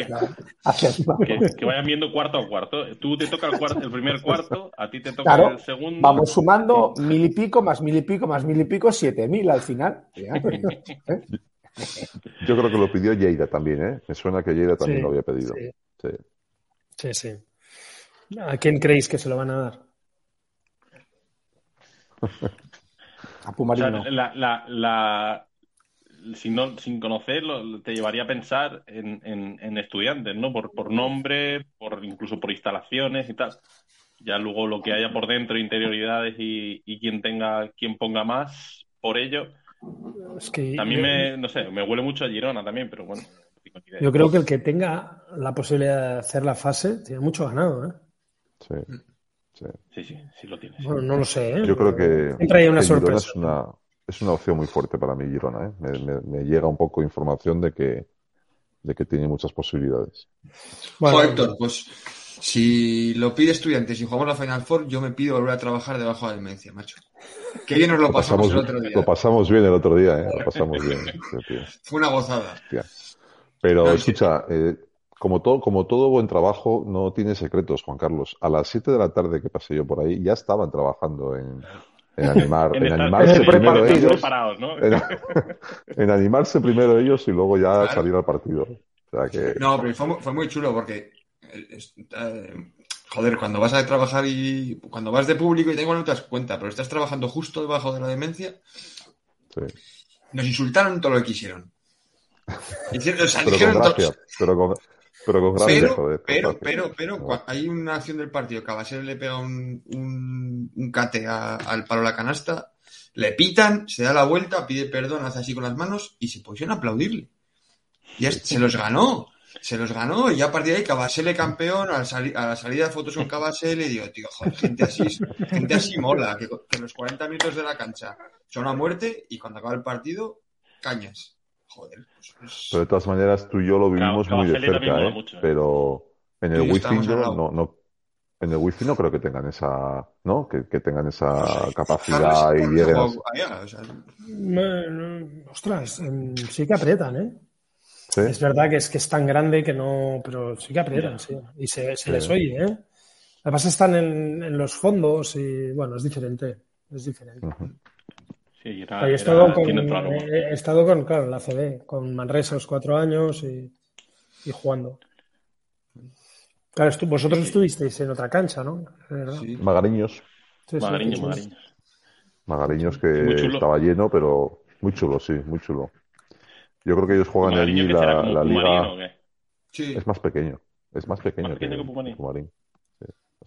hacia que, que, vayan viendo cuarto a cuarto. Tú te toca el, cuarto, el primer cuarto, a ti te toca claro, el segundo. Vamos sumando mil y pico, más mil y pico, más mil y pico, siete mil al final. ¿Eh? Yo creo que lo pidió Lleida también, ¿eh? Me suena que Lleida también sí, lo había pedido. Sí. sí. sí, sí. ¿A quién creéis que se lo van a dar? a Pumarino. O sea, la, la, la, sin, no, sin conocerlo, te llevaría a pensar en, en, en, estudiantes, ¿no? Por, por nombre, por incluso por instalaciones y tal. Ya luego lo que haya por dentro, interioridades y, y quien tenga, quien ponga más por ello. Es que a mí me, no sé, me huele mucho a Girona también, pero bueno. Yo creo que el que tenga la posibilidad de hacer la fase tiene mucho ganado, ¿eh? Sí. Sí, sí, sí, sí lo tienes. Bueno, no lo sé, ¿eh? Yo creo que, Siempre hay una que sorpresa. Es una, es una opción muy fuerte para mí, Girona. ¿eh? Me, me, me, llega un poco información de que, de que tiene muchas posibilidades. Bueno, Joder, Héctor, pues si lo pide estudiantes y jugamos la Final Four, yo me pido volver a trabajar debajo de la demencia, macho. Qué bien nos lo pasamos, lo pasamos el otro día. Lo pasamos bien el otro día, ¿eh? Lo pasamos bien. Fue una gozada. Hostia. Pero no, escucha, eh, como todo, como todo buen trabajo, no tiene secretos, Juan Carlos. A las 7 de la tarde que pasé yo por ahí, ya estaban trabajando en, en animar, en, en animarse primero ellos. ¿no? en, en, animarse primero ellos y luego ya claro. salir al partido. O sea que... No, pero fue, fue muy chulo porque eh, joder, cuando vas a trabajar y cuando vas de público y da igual no te das cuenta, pero estás trabajando justo debajo de la demencia. Sí. Nos insultaron todo lo que quisieron. Hicieron, o sea, pero, con gracia, todo... pero, con, pero con gracia, pero, joder. Pero, pero, pero, no. hay una acción del partido que a Basel le pega un, un, un cate a, al palo de la canasta, le pitan, se da la vuelta, pide perdón, hace así con las manos y se posiciona a aplaudirle. Y es- se los ganó. Se los ganó y ya a partir de ahí Cabasele campeón, a la, sali- a la salida de fotos con Cabasele, digo, tío, joder, gente así, gente así mola, que, que los 40 minutos de la cancha son a muerte y cuando acaba el partido, cañas. Joder, pues, pues- Pero de todas maneras, tú y yo lo vivimos Claro, muy de cerca, ¿eh? mucho, ¿eh? Pero en el wifi no, en el wifi no creo que tengan esa, ¿no? Que, que tengan esa capacidad y lleguen a... jugó allá, o sea, Bueno, ostras, em, sí que aprietan, ¿eh? ¿Sí? Es verdad que es que es tan grande que no, pero sí que aprietan, sí. Y se, se les oye, ¿eh? Además están en, en los fondos y bueno, es diferente. Es diferente. Era, he era- estado con, he estado con, claro, la CB, con Manresa los cuatro años y, y jugando. Claro, estu- vosotros estuvisteis en otra cancha, ¿no? Sí. Magariños, Sí, sí, Magariño, sí. Magariño. Magariños Muy que estaba lleno, pero muy chulo, sí, muy chulo. Yo creo que ellos juegan Magariño allí la, la liga... ¿o qué? Sí. Es más pequeño, es más pequeño, Más pequeño que, que Pumarín.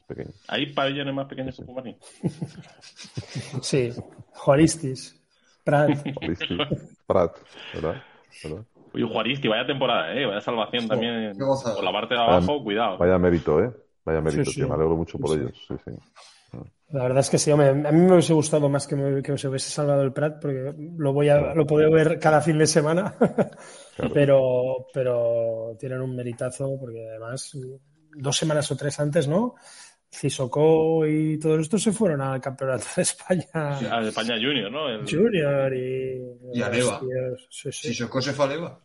Pequeño. Hay pabellones más pequeños que Pumarín. Sí, Juaristis, Prat. Listi, Prat, ¿verdad? ¿verdad? Oye, Juaristi, vaya temporada, ¿eh? Vaya salvación también. Por la parte de abajo, cuidado. Vaya mérito, ¿eh? Vaya mérito, Sí, sí. tío, me alegro mucho por Sí. ellos. Sí, sí. La verdad es que sí, hombre, a mí me hubiese gustado más que, me, que se hubiese salvado el Prat, porque lo voy a, lo puedo ver cada fin de semana, pero, pero tienen un meritazo, porque además dos semanas o tres antes, ¿no? Cisocó y todo esto se fueron al campeonato de España A España Junior, ¿no? El- Junior y... Y a Leva. Hostias, Sí, sí, se fue a Leva.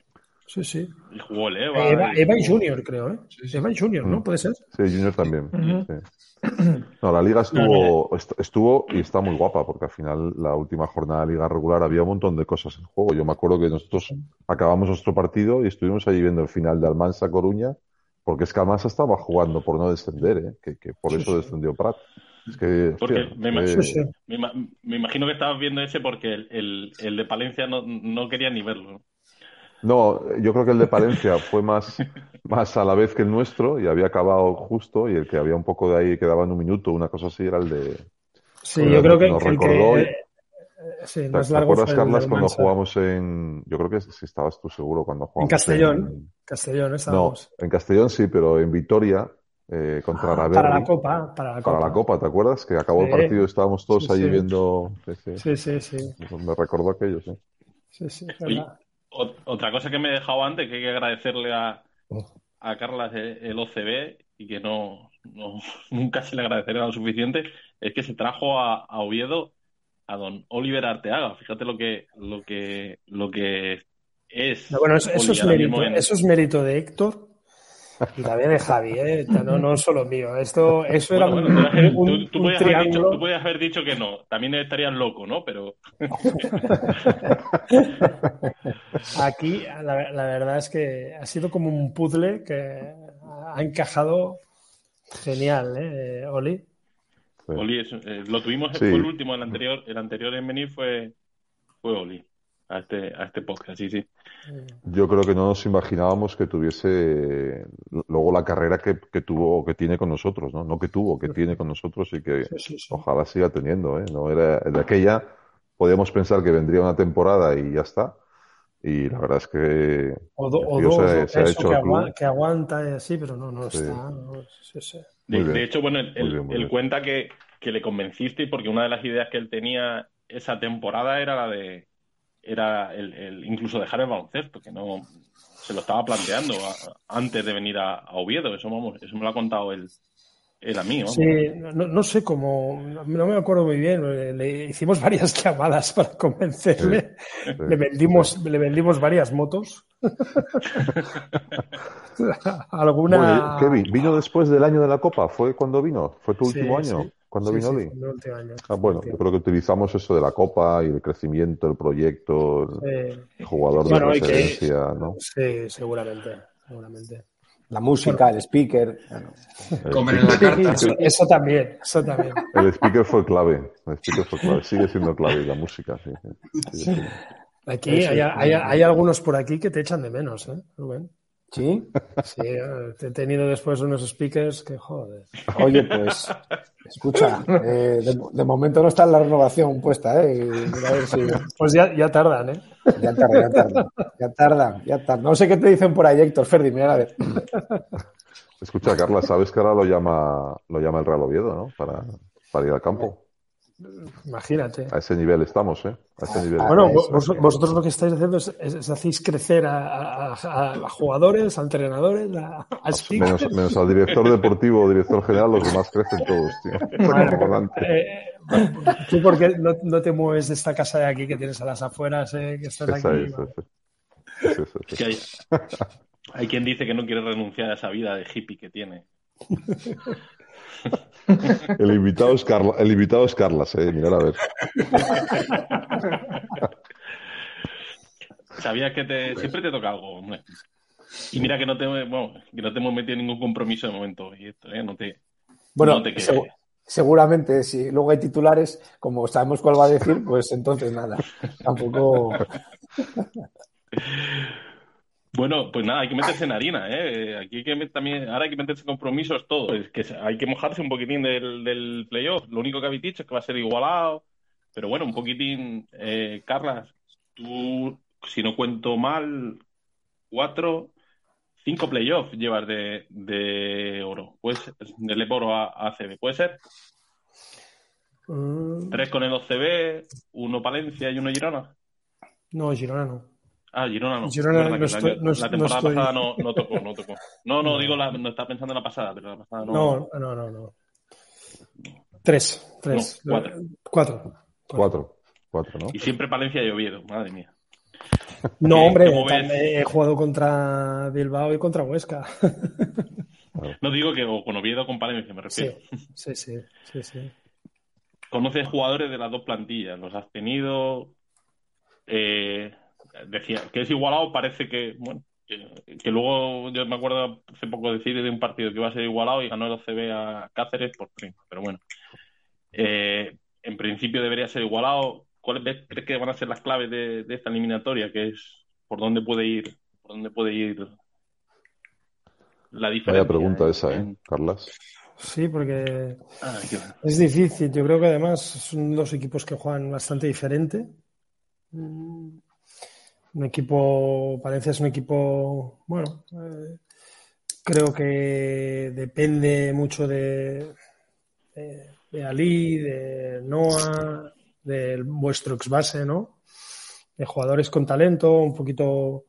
sí, sí. y jugó el Eva. Eva, y- Eva y Junior, creo, ¿eh? Sí, sí. Eva y Junior, ¿no? Mm. ¿Puede ser? Sí, Junior también. Sí. No, la liga estuvo, est- estuvo y está muy guapa, porque al final la última jornada de liga regular había un montón de cosas en juego. Yo me acuerdo que nosotros acabamos nuestro partido y estuvimos allí viendo el final de Almansa Coruña, porque es que Almansa estaba jugando por no descender, ¿eh? que, que por Sí, eso sí. descendió Prat. Es que, Porque hostia, me eh, imagino- Sí, sí. Me, ima- me imagino que estabas viendo ese porque el, el, el de Palencia no, no quería ni verlo. ¿no? Yo creo que el de Palencia fue más, más a la vez que el nuestro y había acabado justo y el que había un poco de ahí quedaba en un minuto, una cosa así, era el de... Sí, yo creo que, nos que el que- sí, el ¿Te, más te largo acuerdas, del cuando jugamos en... Yo creo que si estabas tú seguro cuando jugamos Castellón. Castellón No, estábamos. en Castellón sí, pero en Vitoria eh, contra Ah, Araberri, para la Copa, para la Copa. para la Copa, ¿te acuerdas? Que acabó el partido y estábamos todos Sí, allí sí. viendo... Sí, sí. Sí. Me recordó aquello, sí. sí, sí, Oye, otra cosa que me he dejado antes, que hay que agradecerle a, Oh. a Carlas eh, el OCB y que no, no- nunca se le agradecerá lo suficiente, es que se trajo a, a Oviedo a don Oliver Arteaga. Fíjate lo que, lo que, lo que es. No, bueno, eso, es mérito, en- eso es mérito de Héctor y también de Javi, ¿eh? no, no solo mío. Esto, eso era Bueno, un, bueno, tú- un- tú, tú un podías haber dicho, triángulo. tú podías haber dicho que no. También estarías loco, ¿no? Pero Aquí la, la verdad es que ha sido como un puzzle que ha encajado genial, ¿eh, Oli? Sí. Oli, es- eh, lo tuvimos, Sí. fue el último, el anterior, el anterior en venir fue, fue Oli, a este, a este podcast, sí, sí. Yo creo que no nos imaginábamos que tuviese eh, luego la carrera que, que tuvo o que tiene con nosotros, ¿no? No que tuvo, que tiene con nosotros y que Sí, sí, sí. ojalá siga teniendo, ¿eh? No era de aquella podíamos pensar que vendría una temporada y ya está. Y la verdad es que O, do- dos, se, o se ha hecho que, aguanta y así, pero no, no Sí. está. no, sí, sí. De, Muy bien. de hecho, bueno, él, Muy él- bien, muy él bien. cuenta que, que le convenciste porque una de las ideas que él tenía esa temporada era la de, era el, el incluso dejar el baloncesto, que no se lo estaba planteando a- antes de venir a, a Oviedo, eso, vamos, eso me lo ha contado él, él a mí, vamos. Sí, no, no sé cómo, no me acuerdo muy bien. Le, le hicimos varias llamadas para convencerle. Sí, Le vendimos, le vendimos varias motos. Alguna. Bueno, ¿qué vi? ¿Vino después del año de la Copa? ¿Fue cuando vino? ¿Fue tu Sí, último sí. año? ¿Cuándo Sí, vino sí, Oli? fue mi último año. Ah, bueno, yo creo que utilizamos eso de la Copa y el crecimiento, el proyecto, el Sí, jugador Bueno, de que- referencia, ¿no? sí, seguramente, seguramente. La música, el speaker. bueno. El Comer en la carta. Eso, eso también, eso también. El speaker fue clave, el speaker fue clave, sigue siendo clave la música, sí. Aquí hay, hay, hay algunos por aquí que te echan de menos, ¿eh, Rubén? ¿Sí? Sí, he tenido después unos speakers que joder. Oye, pues Escucha, eh, de, de momento no está la renovación puesta, ¿eh? A ver si- Pues ya, ya tardan, ¿eh? Ya tarda, ya tarda, ya tarda, ya tarda. No sé qué te dicen por ahí, Héctor, Ferdi, mira a ver. Escucha, Carla, ¿sabes que ahora lo llama, lo llama el Real Oviedo, ¿no? Para, para ir al campo. Imagínate. A ese nivel estamos, ¿eh? A ese nivel. Bueno, eso, vos- vosotros lo que estáis haciendo es, es- es hacéis crecer a, a- jugadores, a entrenadores, a, a. Menos, menos al director deportivo o director general, los demás crecen todos, tío. Bueno, Importante. eh, tú porque no, no te mueves de esta casa de aquí que tienes a las afueras, eh, que estás aquí. es, esa es. Sí, sí, sí. Que hay, hay quien dice que no quiere renunciar a esa vida de hippie que tiene. El invitado es Carla, el invitado es Carlas, eh. Mirad a ver. Sabías que te, siempre te toca algo, hombre. Y mira que no te, bueno, que no te hemos metido en ningún compromiso de momento. Y esto, ¿eh? No te, Bueno, no te quedes. segu- seguramente si luego hay titulares, como sabemos cuál va a decir, pues entonces nada. Tampoco. Bueno, pues nada, hay que meterse en harina, ¿eh? Aquí hay que también, ahora hay que meterse en compromisos todo. Es que hay que mojarse un poquitín del, del playoff. Lo único que habéis dicho es que va a ser igualado. Pero bueno, un poquitín, eh, Carlas, tú, si no cuento mal, cuatro, cinco playoffs llevas de, de oro. Pues del oro a, a ACB, ¿puede ser? Mm, Tres con el OCB, uno Palencia y uno Girona. no, Girona no. Ah, Girona no. Girona no estoy- la, no- la no temporada estoy- pasada no, no tocó, no tocó. No, no, No. digo, la, no estaba pensando en la pasada, pero la pasada no. No, no, no, no. Tres, tres. No, cuatro. Cuatro. Cuatro. Cuatro, ¿no? Y siempre Palencia y Oviedo, madre mía. No, Eh, hombre, he jugado contra Bilbao y contra Huesca. No digo que o con Oviedo o con Palencia, me Sí, refiero. sí, sí, sí, sí. Conoces jugadores de las dos plantillas, los has tenido. Eh, decía que es igualado, parece que, bueno, que, que luego yo me acuerdo hace poco decir de un partido que iba a ser igualado y ganó el OCB a Cáceres por 30, pero bueno. Eh, en principio debería ser igualado. ¿Cuáles ves- crees que van a ser las claves de, de esta eliminatoria? Que es por dónde puede ir, por dónde puede ir la diferencia. Vaya pregunta esa, ¿eh, Carlas? Sí, porque Ah, es difícil. Yo creo que además son dos equipos que juegan bastante diferente. Un equipo, Valencia es un equipo, bueno, eh, creo que depende mucho de, de, de Ali, de Noah, de vuestro ex base, ¿no? De jugadores con talento, un poquito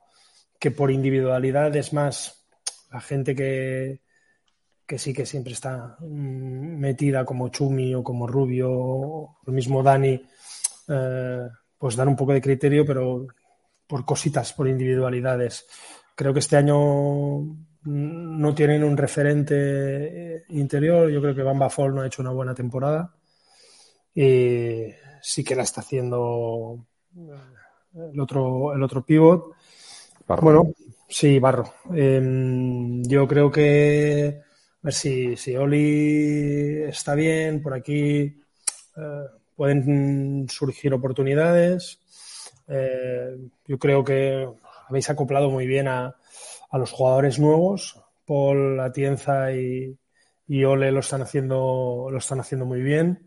que por individualidad es más la gente que, que sí que siempre está mm, metida como Chumi o como Rubio, o el mismo Dani, eh, pues dan un poco de criterio, pero por cositas, por individualidades. Creo que este año no tienen un referente eh, interior. Yo creo que Bamba Fall no ha hecho una buena temporada. Y sí que la está haciendo eh, el otro, el otro pivot. Barro. Bueno, sí, Barro. Eh, yo creo que a ver si, si Oli está bien, por aquí eh, pueden surgir oportunidades. Eh, yo creo que habéis acoplado muy bien a, a los jugadores nuevos. Paul, Atienza y, y Ole lo están haciendo, lo están haciendo muy bien.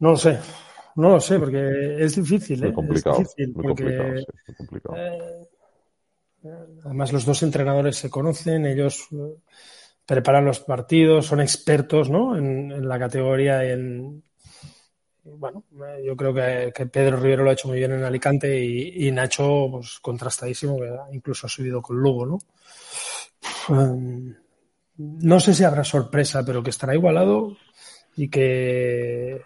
No lo sé, no lo sé, porque es difícil, ¿eh? Complicado. Es difícil Muy porque, complicado, sí, muy complicado. eh, Además, los dos entrenadores se conocen, ellos preparan los partidos, son expertos ¿no? en, en la categoría. y En, bueno, eh, yo creo que, Pedro Rivero lo ha hecho muy bien en Alicante y, Nacho, pues contrastadísimo, que incluso ha subido con Lugo, ¿no? Um, no sé si habrá sorpresa, pero que estará igualado y que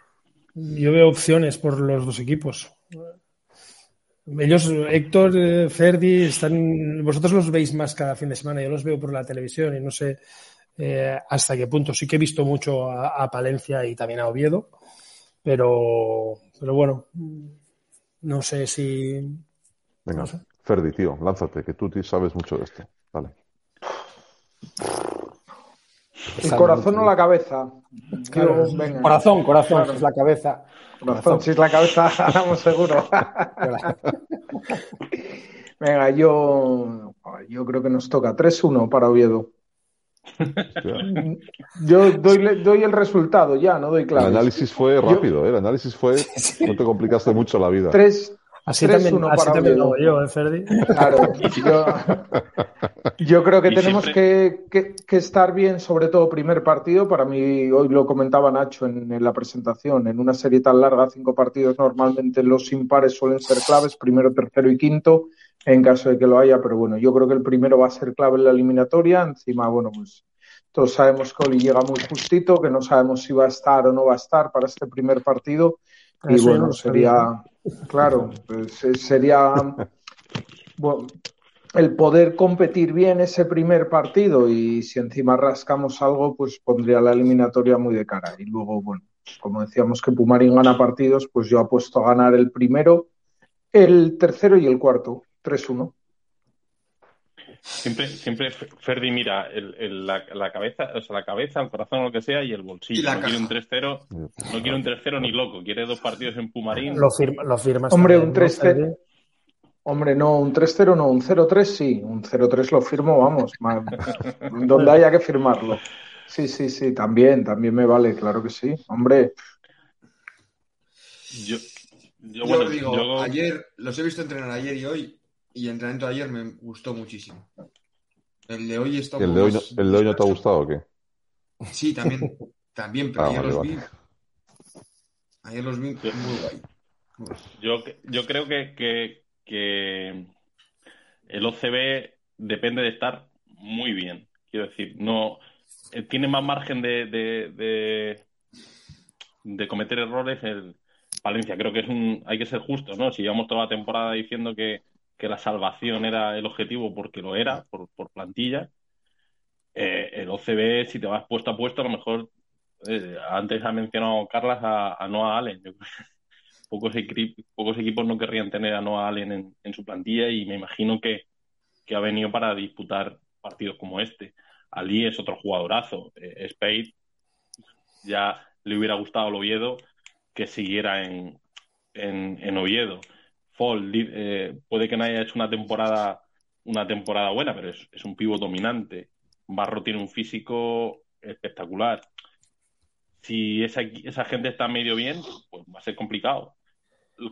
yo veo opciones por los dos equipos. Ellos, Héctor, eh, Ferdi, están, vosotros los veis más cada fin de semana, yo los veo por la televisión y no sé eh, hasta qué punto. Sí que he visto mucho a, Palencia y también a Oviedo, pero, pero bueno, no sé si... Venga, no sé. Ferdi, tío, lánzate, que tú sabes mucho de esto. Vale. El corazón o la cabeza. Claro, Yo, venga. Corazón, corazón, Claro. es la cabeza. Corazón, si es la cabeza, ganamos seguro. Venga, yo, yo creo que nos toca 3-1 para Oviedo. Yo doy, doy el resultado ya, no doy claro. El análisis fue rápido, ¿eh? el análisis fue. No te complicaste mucho la vida. Tres, Así 3-1 también, así para también lo yo, ¿eh, Ferdi? Claro, yo, yo creo que Y tenemos siempre- que, que- que estar bien, sobre todo primer partido. Para mí, hoy lo comentaba Nacho en, en la presentación, en una serie tan larga, cinco partidos, normalmente los impares suelen ser claves, primero, tercero y quinto, en caso de que lo haya. Pero bueno, yo creo que el primero va a ser clave en la eliminatoria. Encima, bueno, pues todos sabemos que Oli llega muy justito, que no sabemos si va a estar o no va a estar para este primer partido. Y Eso bueno, sería, claro, pues, eh, sería bueno, el poder competir bien ese primer partido y si encima rascamos algo, pues pondría la eliminatoria muy de cara. Y luego, bueno, como decíamos que Pumarín gana partidos, pues yo apuesto a ganar el primero, el tercero y el cuarto, 3-1. Siempre, siempre Ferdi mira el, el- la, la cabeza, o sea, la cabeza, el corazón o lo que sea y el bolsillo. Y la no quiere un caja. 3-0, no quiere un 3-0 ni loco, quiere dos partidos en Pumarín. Lo, firma, lo firmas. Hombre, un ¿no, 3-0. Ferdi? Hombre, no, un 3-0 no, un 0-3 sí, un 0-3 lo firmo, vamos, donde haya que firmarlo. Sí, sí, sí, también, también me vale, claro que sí. Hombre, Yo, yo, Yo bueno, digo, yo- ayer, los he visto entrenar ayer y hoy, y el entrenamiento de ayer me gustó muchísimo. El de hoy está un ¿El poco de, hoy no, ¿El de hoy no te ha gustado o qué? Sí, también, también, pero Ah, ayer vale, los vale. vi. Ayer los vi muy guay. Yo, yo creo que, que, que el OCB depende de estar muy bien. Quiero decir, no eh, tiene más margen de, de, de, de cometer errores el Valencia. Creo que es un, hay que ser justos, ¿no? Si llevamos toda la temporada diciendo que, que la salvación era el objetivo porque lo era, por, por plantilla, eh, el OCB, si te vas puesto a puesto, a lo mejor eh, antes ha mencionado Carlas a, a Noah Allen. Pocos, equi- pocos equipos no querrían tener a Noah Allen en, en su plantilla y me imagino que, que ha venido para disputar partidos como este. Ali es otro jugadorazo. Eh, Spade ya le hubiera gustado al Oviedo que siguiera en, en, en Oviedo. Fall eh, puede que no haya hecho una temporada una temporada buena, pero es, un pivo dominante. Barro tiene un físico espectacular. Si esa, esa gente está medio bien, pues va a ser complicado.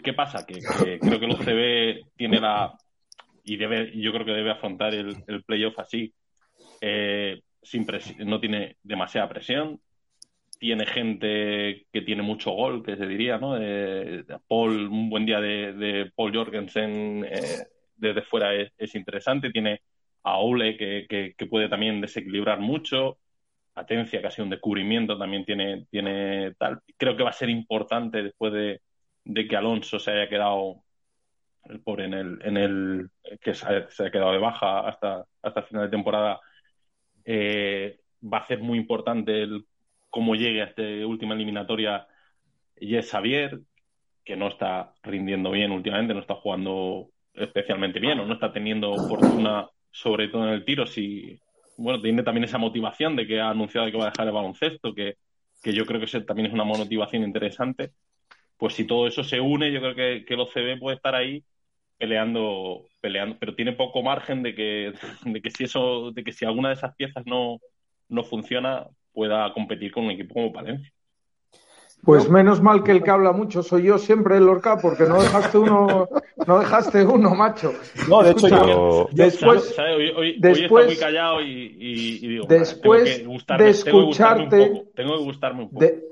¿Qué pasa? Que, creo que el OCB tiene la. Y debe, yo creo que debe afrontar el, el playoff así. Eh, sin no tiene demasiada presión. Tiene gente que tiene mucho gol, que se diría, ¿no? Paul, un buen día de, Paul Jorgensen eh, desde fuera es, es interesante. Tiene a Ole, que, que- puede también desequilibrar mucho. Atencia, que ha sido un descubrimiento, también tiene, tiene tal. Creo que va a ser importante después de, de que Alonso se haya quedado el pobre en el, en el que se ha quedado de baja hasta, hasta final de temporada. Eh, va a ser muy importante el cómo llegue a esta última eliminatoria Yes Xavier, que no está rindiendo bien últimamente, no está jugando especialmente bien o no está teniendo fortuna sobre todo en el tiro. Si, bueno, tiene también esa motivación de que ha anunciado que va a dejar el baloncesto, que, que yo creo que también es una motivación interesante. Pues si todo eso se une, yo creo que, que el OCB puede estar ahí peleando, peleando, pero tiene poco margen de que, de que si eso, de que si alguna de esas piezas no, no funciona, pueda competir con un equipo como Palencia. Pues menos mal que el que habla mucho soy yo siempre, el Lorca, porque no dejaste uno, no dejaste uno, macho. No, de hecho, Escucha, yo, después, ¿Sabes? Hoy, hoy- hoy después- está muy callado y, y- y digo, después tengo que gustarme, de tengo que gustarme escucharte- un poco, tengo que gustarme un poco. de-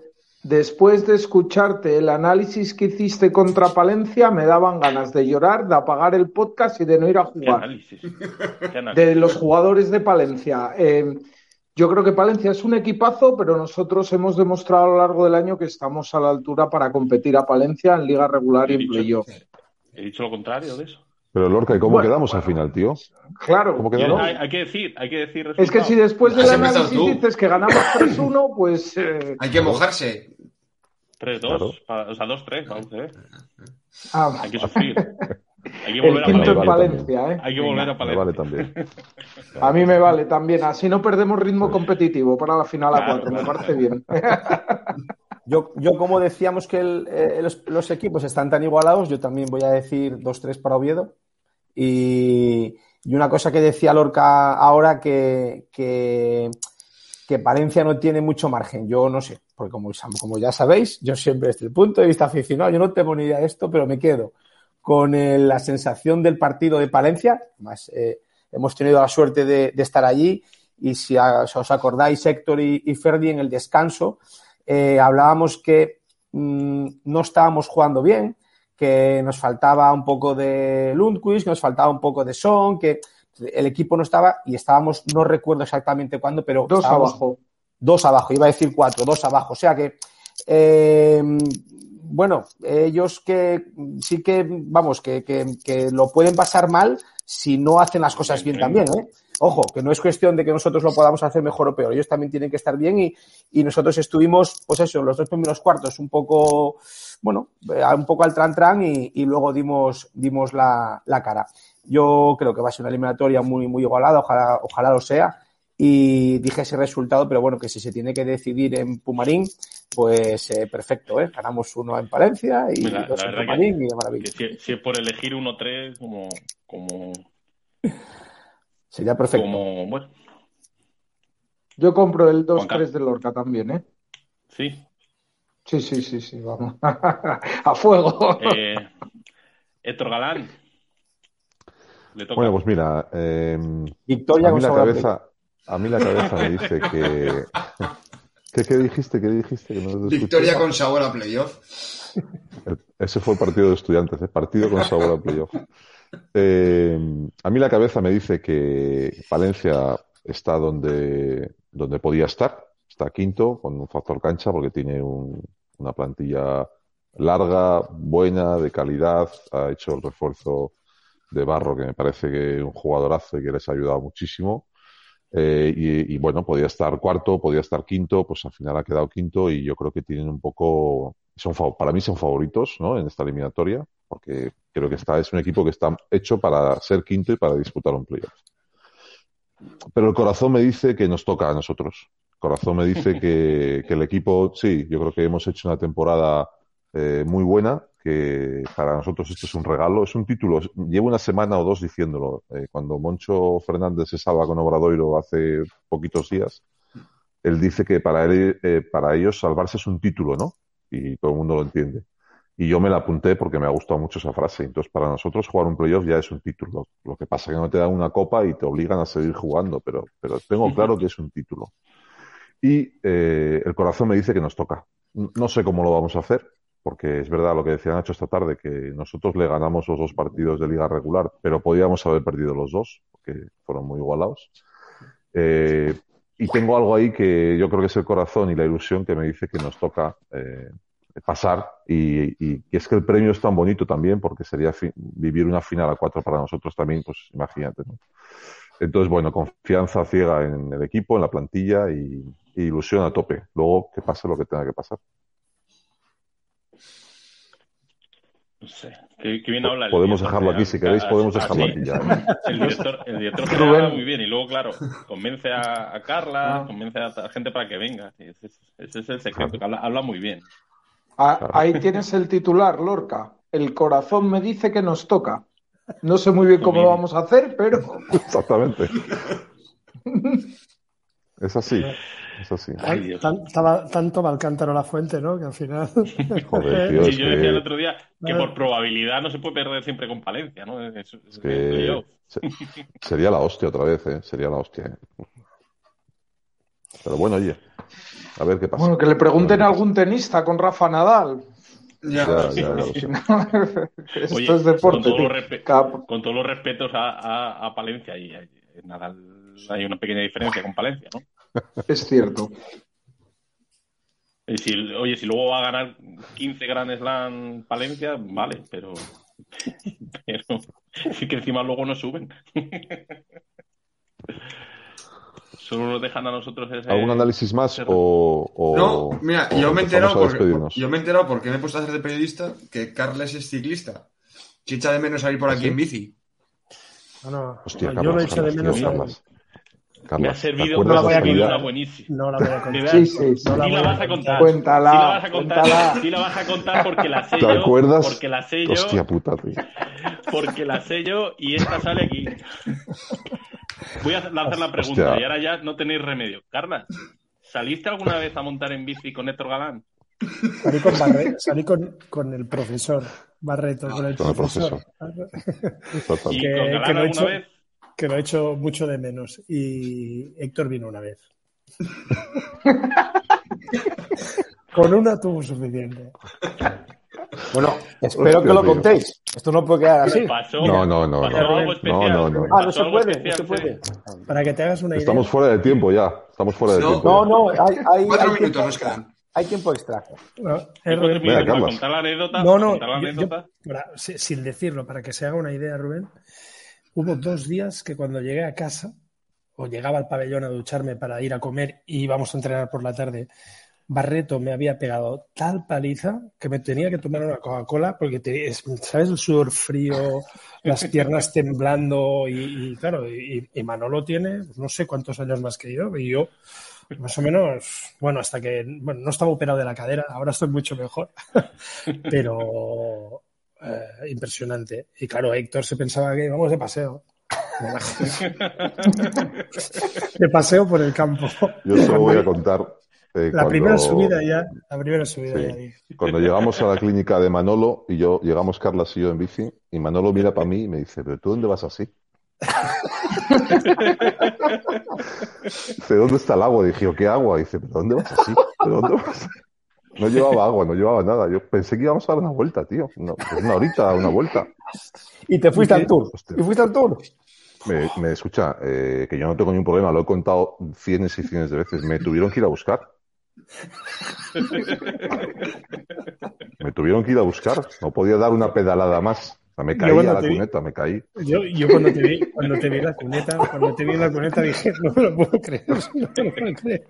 después de escucharte el análisis que hiciste contra Palencia, me daban ganas de llorar, de apagar el podcast y de no ir a ¿Qué jugar. análisis? ¿Qué análisis? de los jugadores de Palencia. Eh, yo creo que Palencia es un equipazo, pero nosotros hemos demostrado a lo largo del año que estamos a la altura para competir a Palencia en liga regular y en playoff. He dicho lo contrario de eso. Pero Lorca, ¿y cómo Bueno, quedamos al final, tío? Claro. ¿Cómo quedamos? hay, hay que decir, hay que decir Es que si después del análisis dices que ganamos 3-1, pues eh, Hay que mojarse. 3-2, Claro. pa- o sea, 2-3, vamos a ver. ah, Hay que sufrir. Hay que el volver a quinto en Vale, Palencia. vale, Palencia. ¿eh? Hay que Venga. volver a Me Palencia. vale también. A mí me vale también. Así no perdemos ritmo competitivo para la final a Claro, 4. Me parece bien. yo, yo como decíamos que el- eh, los, los equipos están tan igualados, yo también voy a decir 2-3 para Oviedo. Y, Y una cosa que decía Lorca ahora que, que, que Palencia no tiene mucho margen. Yo no sé, porque como, como ya sabéis, yo siempre desde el punto de vista aficionado, yo no tengo ni idea de esto, pero me quedo con el, la sensación del partido de Palencia. Más, eh, hemos tenido la suerte de, de estar allí y si, a, si, os acordáis, Héctor y, y Ferdi en el descanso, eh, hablábamos que mmm, no estábamos jugando bien, que nos faltaba un poco de Lundquist, que nos faltaba un poco de Son, que el equipo no estaba y estábamos, no recuerdo exactamente cuándo, pero dos abajo. Dos abajo, iba a decir cuatro, dos abajo. O sea que, eh, bueno, ellos que sí que, vamos, que, que, que, lo pueden pasar mal si no hacen las cosas bien también, ¿eh? Ojo, que no es cuestión de que nosotros lo podamos hacer mejor o peor, ellos también tienen que estar bien y, y nosotros estuvimos, pues eso, los dos primeros cuartos un poco, bueno, un poco al tran tran y, y luego dimos, dimos la, la, cara. Yo creo que va a ser una eliminatoria muy, muy igualada, ojalá, ojalá lo sea. Y dije ese resultado, pero bueno, que si se tiene que decidir en Pumarín, pues eh, perfecto, ¿eh? Ganamos uno en Palencia y dos la en Pumarín que, y de maravilla. que si, si es por elegir uno tres, como, como, Sería perfecto. como, bueno, Yo compro el Juan 2-3 de Lorca también, ¿eh? sí. Sí, sí, sí, sí, vamos. A fuego. Eh, Héctor Galán. Le toca. Bueno, pues mira, eh, Victoria a mí con la cabeza, a mí la cabeza me dice que ¿Qué, qué dijiste? ¿Qué dijiste? Que no escuché. Victoria con sabor a playoff. Ese fue el partido de estudiantes, ¿eh? partido con sabor a playoff. Eh, a mí la cabeza me dice que Valencia está donde, donde podía estar, está quinto con un factor cancha porque tiene un- una plantilla larga, buena, de calidad, ha hecho el refuerzo de Barro que me parece que es un jugadorazo y que les ha ayudado muchísimo. Eh, y, bueno, podía estar cuarto, podía estar quinto, pues al final ha quedado quinto y yo creo que tienen un poco, son, para mí son favoritos, ¿no? En esta eliminatoria, porque creo que está, es un equipo que está hecho para ser quinto y para disputar un playoff. Pero el corazón me dice que nos toca a nosotros. El corazón me dice que, que el equipo, sí, yo creo que hemos hecho una temporada eh, muy buena, que para nosotros esto es un regalo, es un título. Llevo una semana o dos diciéndolo. Eh, cuando Moncho Fernández se salva con Obradoiro hace poquitos días, él dice que para, él, eh, para ellos salvarse es un título, ¿no? Y todo el mundo lo entiende. Y yo me la apunté porque me ha gustado mucho esa frase. Entonces, para nosotros jugar un playoff ya es un título. Lo que pasa es que no te dan una copa y te obligan a seguir jugando, pero, pero tengo claro que es un título. Y eh, el corazón me dice que nos toca. No sé cómo lo vamos a hacer, porque es verdad lo que decía Nacho esta tarde, que nosotros le ganamos los dos partidos de liga regular, pero podíamos haber perdido los dos, porque fueron muy igualados. Eh, y tengo algo ahí que yo creo que es el corazón y la ilusión que me dice que nos toca eh, pasar y, y, es que el premio es tan bonito también porque sería vivir una final a cuatro para nosotros también, pues imagínate, ¿no? Entonces, bueno, confianza ciega en el equipo, en la plantilla y, y ilusión a tope. Luego que pase lo que tenga que pasar. No sé, qué, qué bien habla el Podemos director dejarlo de- aquí, si queréis, podemos ah, dejarlo sí. aquí ya. El director, el director habla muy bien y luego, claro, convence a, a Carla, Ah. convence a la gente para que venga. Ese, es- ese es el secreto, que habla, habla muy bien. Ah, Ahí tienes el titular, Lorca. El corazón me dice que nos toca. No sé muy bien cómo lo vamos a hacer, pero Exactamente. Es así, es así. Ay, Dios. Tan- estaba tanto va el cántaro a la fuente, ¿no? Que al final. Joder, tío, Sí, es yo decía el que, otro día que por probabilidad no se puede perder siempre con Palencia, ¿no? Es, es- que se- sería la hostia otra vez, ¿eh? Sería la hostia. ¿eh? Pero bueno, oye, a ver qué pasa. bueno, que le pregunten a algún tenista con Rafa Nadal. Ya. Ya, ya, lo sé. Esto Oye, es deporte. con todos los, tío. respe- Cap- con todos los respetos a, a- a Palencia y a- Nadal hay una pequeña diferencia con Palencia, ¿no? Es cierto. Y si, oye, si luego va a ganar 15 Grand Slam Palencia, vale, pero, pero sí que encima luego no suben. Solo nos dejan a nosotros ese... ¿Algún análisis más ese- o, o- No, mira, o yo me he enterado porque, yo me he enterado porque me he puesto a hacer de periodista que Carles es ciclista. Si echa de menos salir por aquí ¿Ah, sí? en bici. Bueno, Hostia, yo lo echo de menos. Carlas, Me ha ¿te servido no la voy a contar. una buenísima. No la voy a contar. Sí, sí, sí. No la sí voy la vas a contar. Cuéntala, Sí la vas a contar. cuéntala. Sí la vas a contar porque la sé ¿Te yo. acuerdas? Porque la sé yo. Hostia puta, tío. Porque la sé yo y esta sale aquí. Voy a lanzar la pregunta Hostia. y ahora ya no tenéis remedio. Carla, ¿saliste alguna vez a montar en bici con Héctor Galán? Salí con, Barre- salí con, con el profesor Barreto, con el Con el profesor. ¿Y Totalmente. Que- con que Galán he alguna hecho- vez? Que lo he hecho mucho de menos. Y Héctor vino una vez. con una tuvo suficiente. Bueno, espero Hostia, que lo contéis. Esto no puede quedar así. Pasó, No, no, no, pasó no. algo especial. No, no, no. Ah, no se puede, no se puede. Para que te hagas una idea. Estamos fuera de tiempo ya. Estamos fuera de No. tiempo. No, ya. no, hay, hay, Cuatro hay minutos tiempo nos quedan. Hay tiempo extra. No, Rubén. minutos para contar la anécdota. No, no, contar la yo- yo- anécdota. para- si- sin decirlo, para que se haga una idea, Rubén, hubo dos días que cuando llegué a casa, o llegaba al pabellón a ducharme para ir a comer y íbamos a entrenar por la tarde, Barreto me había pegado tal paliza que me tenía que tomar una Coca-Cola porque, te- es- ¿sabes? El sudor frío, las piernas temblando y, y, claro, y, y Manolo tiene no sé cuántos años más que yo y yo más o menos, bueno, hasta que, bueno, no estaba operado de la cadera, ahora estoy mucho mejor, pero eh, impresionante. Y claro, Héctor se pensaba que íbamos de paseo. De paseo por el campo. Yo solo voy a contar. eh, La cuando- primera subida ya, la primera subida Sí. ya. Cuando llegamos a la clínica de Manolo y yo, llegamos Carlas y yo en bici, y Manolo mira para mí y me dice, ¿pero tú dónde vas así? Dice, ¿dónde está el agua? Dije, ¿qué agua? Dice, ¿pero dónde vas así? ¿Pero dónde vas? No llevaba agua, no llevaba nada. Yo pensé que íbamos a dar una vuelta, tío. No, pues una horita, una vuelta. Y te fuiste al tour. Hostia. Y fuiste al tour. Me, me escucha, eh, que yo no tengo ningún problema, lo he contado cienes y cienes de veces. Me tuvieron que ir a buscar. Me tuvieron que ir a buscar. No podía dar una pedalada más. O sea, me caí a la vi- cuneta, me caí. Yo, yo cuando te vi, cuando te vi la cuneta, cuando te vi en la cuneta dije, no me lo puedo creer, no me lo puedo creer.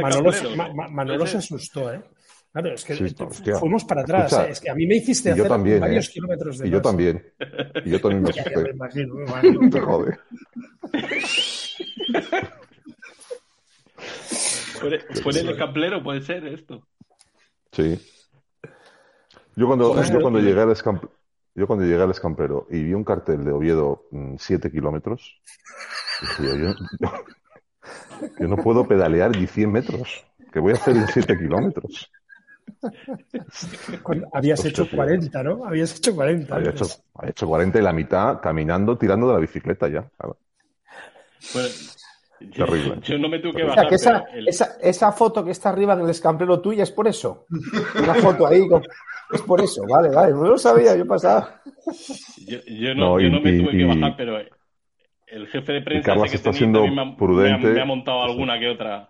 Manolo, Camplero, Ma-. Ma- Manolo se asustó, ¿eh? Claro, es que Sí, hostia. fuimos para atrás. Escucha, ¿eh? Es que a mí me hiciste yo hacer también, varios ¿eh? kilómetros de Y yo más. también. Y yo también me Ya, ya me asusté. imagino, me imagino. Te jode. Tú eres- tú eres de Camplero, puede ser esto. Sí. Yo cuando, yo cuando llegué al escamp- yo cuando llegué al escampero y vi un cartel de Oviedo 7 kilómetros, dije yo, yo, yo- yo no puedo pedalear ni 100 metros. ¿Qué voy a hacer en 7 kilómetros? Habías Hostia, hecho tío. 40, ¿no? Habías hecho 40. Había hecho, había hecho 40 y la mitad caminando, tirando de la bicicleta ya. Claro. Pues, yo, Terrible. yo no me tuve que O sea, bajar, que esa, el- esa, esa foto que está arriba en el escamplero tuya es por eso. Una foto ahí. con- Es por eso, vale, vale. No lo sabía, yo pasaba. yo, yo no, No, yo y- no me tuve y- que y- bajar, pero el jefe de prensa Carlas ese que está tenía siendo me ha- prudente. Me ha, me ha montado alguna que otra.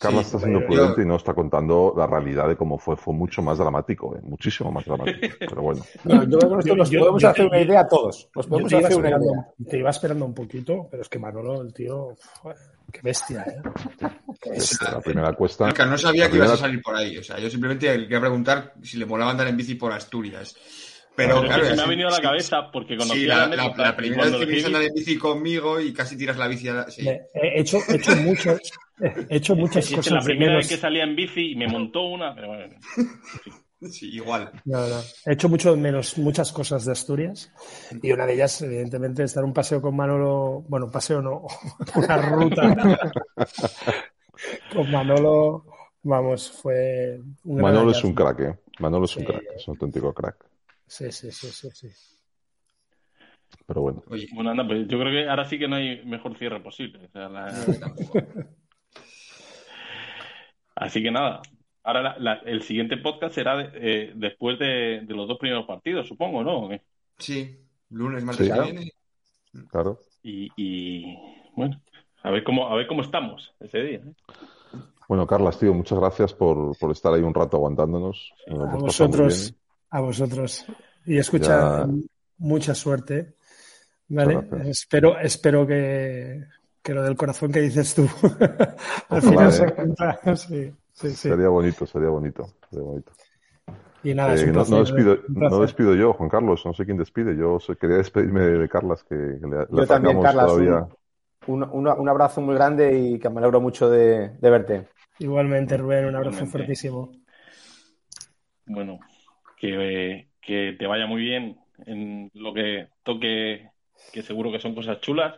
Carla Sí, está siendo yo- prudente y no está contando la realidad de cómo fue. Fue mucho más dramático, eh, muchísimo más dramático. Pero bueno, No, yo creo que esto nos Yo- podemos yo- hacer una idea todos. Nos podemos te iba, hacer una esperando, idea. te iba esperando un poquito, pero es que Manolo, el tío, qué bestia, ¿eh? Qué bestia. la primera cuesta. No sabía que ibas a salir por ahí. O sea, yo simplemente quería preguntar si le molaba andar en bici por Asturias. Pero, Pero, es claro, que se me ha venido a la cabeza porque conocí Sí, a la, la la- la primera vez cuando que a vi- andar en bici conmigo y casi tiras la bici a la... Sí. Me- He hecho, he hecho muchas, he hecho muchas Es que cosas la de primera menos. vez que salía en bici y me montó una, pero bueno. Sí, igual. No, no. He hecho mucho menos muchas cosas de Asturias y una de ellas, evidentemente, es dar un paseo con Manolo. Bueno, paseo no, una ruta con Manolo. Vamos, fue un Manolo es un crack, ¿eh? Manolo es un crack, es un auténtico crack. Sí, sí, sí, sí, sí. Pero bueno, Oye, Bueno, anda, pues yo creo que ahora sí que no hay mejor cierre posible. O sea, la- tampoco. Así que nada. Ahora la- la- el siguiente podcast será de- eh, después de, de los dos primeros partidos, supongo, ¿no? Sí, lunes, martes Sí. que viene. claro. Y, y, bueno, a ver cómo a ver cómo estamos ese día. ¿eh? Bueno, Carlas, tío, muchas gracias por, por estar ahí un rato aguantándonos. A vosotros, bien. A vosotros. Y escucha, Ya. mucha suerte. ¿Vale? Espero, espero que, que lo del corazón que dices tú al final ¿eh? se. Sí, sí, sí. Sería bonito, sería bonito, sería bonito. Y nada, es Eh, un no, no despido, no despido yo, Juan Carlos, no sé quién despide. Yo quería despedirme de Carlas, que, que le, le Yo también, atacamos Carlas, todavía. un, un- un abrazo muy grande y que me alegro mucho de, de verte. Igualmente, Rubén, un abrazo Igualmente. fuertísimo. Bueno, que, que te vaya muy bien en lo que toque, que seguro que son cosas chulas.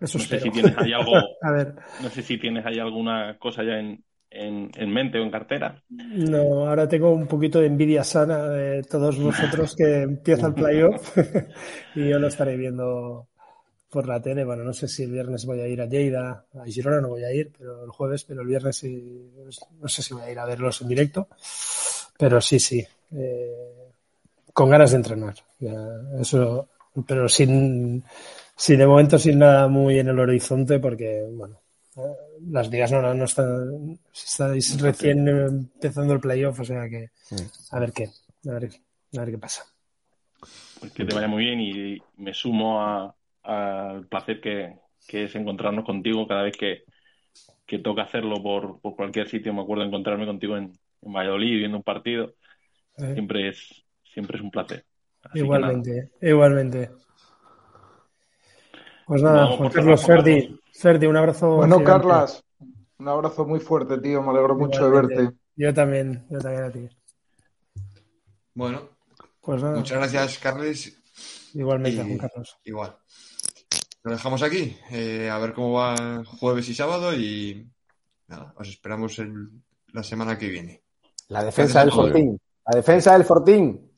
Eso No sé si tienes ahí algo, A ver, no sé si tienes ahí alguna cosa ya en, en, en mente o en cartera. no, ahora tengo un poquito de envidia sana de todos vosotros que empieza el playoff y yo lo estaré viendo por la tele. Bueno, no sé si el viernes voy a ir a Lleida, a Girona no voy a ir, pero el jueves, pero el viernes sí, no sé si voy a ir a verlos en directo. Pero sí, sí, eh, con ganas de entrenar. Ya, eso, pero sin, sin de momento sin nada muy en el horizonte porque, bueno, eh, las ligas no, no, no están, estáis recién empezando el playoff, o sea que a ver qué, a ver, a ver qué pasa. Pues que te vaya muy bien y me sumo a- al placer que, que es encontrarnos contigo cada vez que, que toca hacerlo por, por cualquier sitio. Me acuerdo encontrarme contigo en, en Valladolid viendo un partido. Eh, Siempre es, siempre es un placer. Así igualmente, igualmente. Pues nada, Juan Carlos Ferdi, Ferdi, un abrazo. Bueno, gigante. Carlas, un abrazo muy fuerte, tío. Me alegro mucho de Igualmente. verte. Yo también, yo también a ti. Bueno, Pues nada, muchas gracias, Carles. igualmente, y- Juan Carlos. Igual. Lo dejamos aquí. eh, a ver cómo va jueves y sábado y nada, os esperamos el- la semana que viene. La defensa del. Fortín. La defensa del Fortín.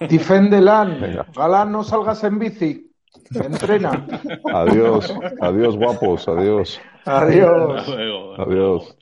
Defendelan. Galán, no salgas en bici. Entrena. Adiós, adiós, guapos, adiós, Adiós. Adiós.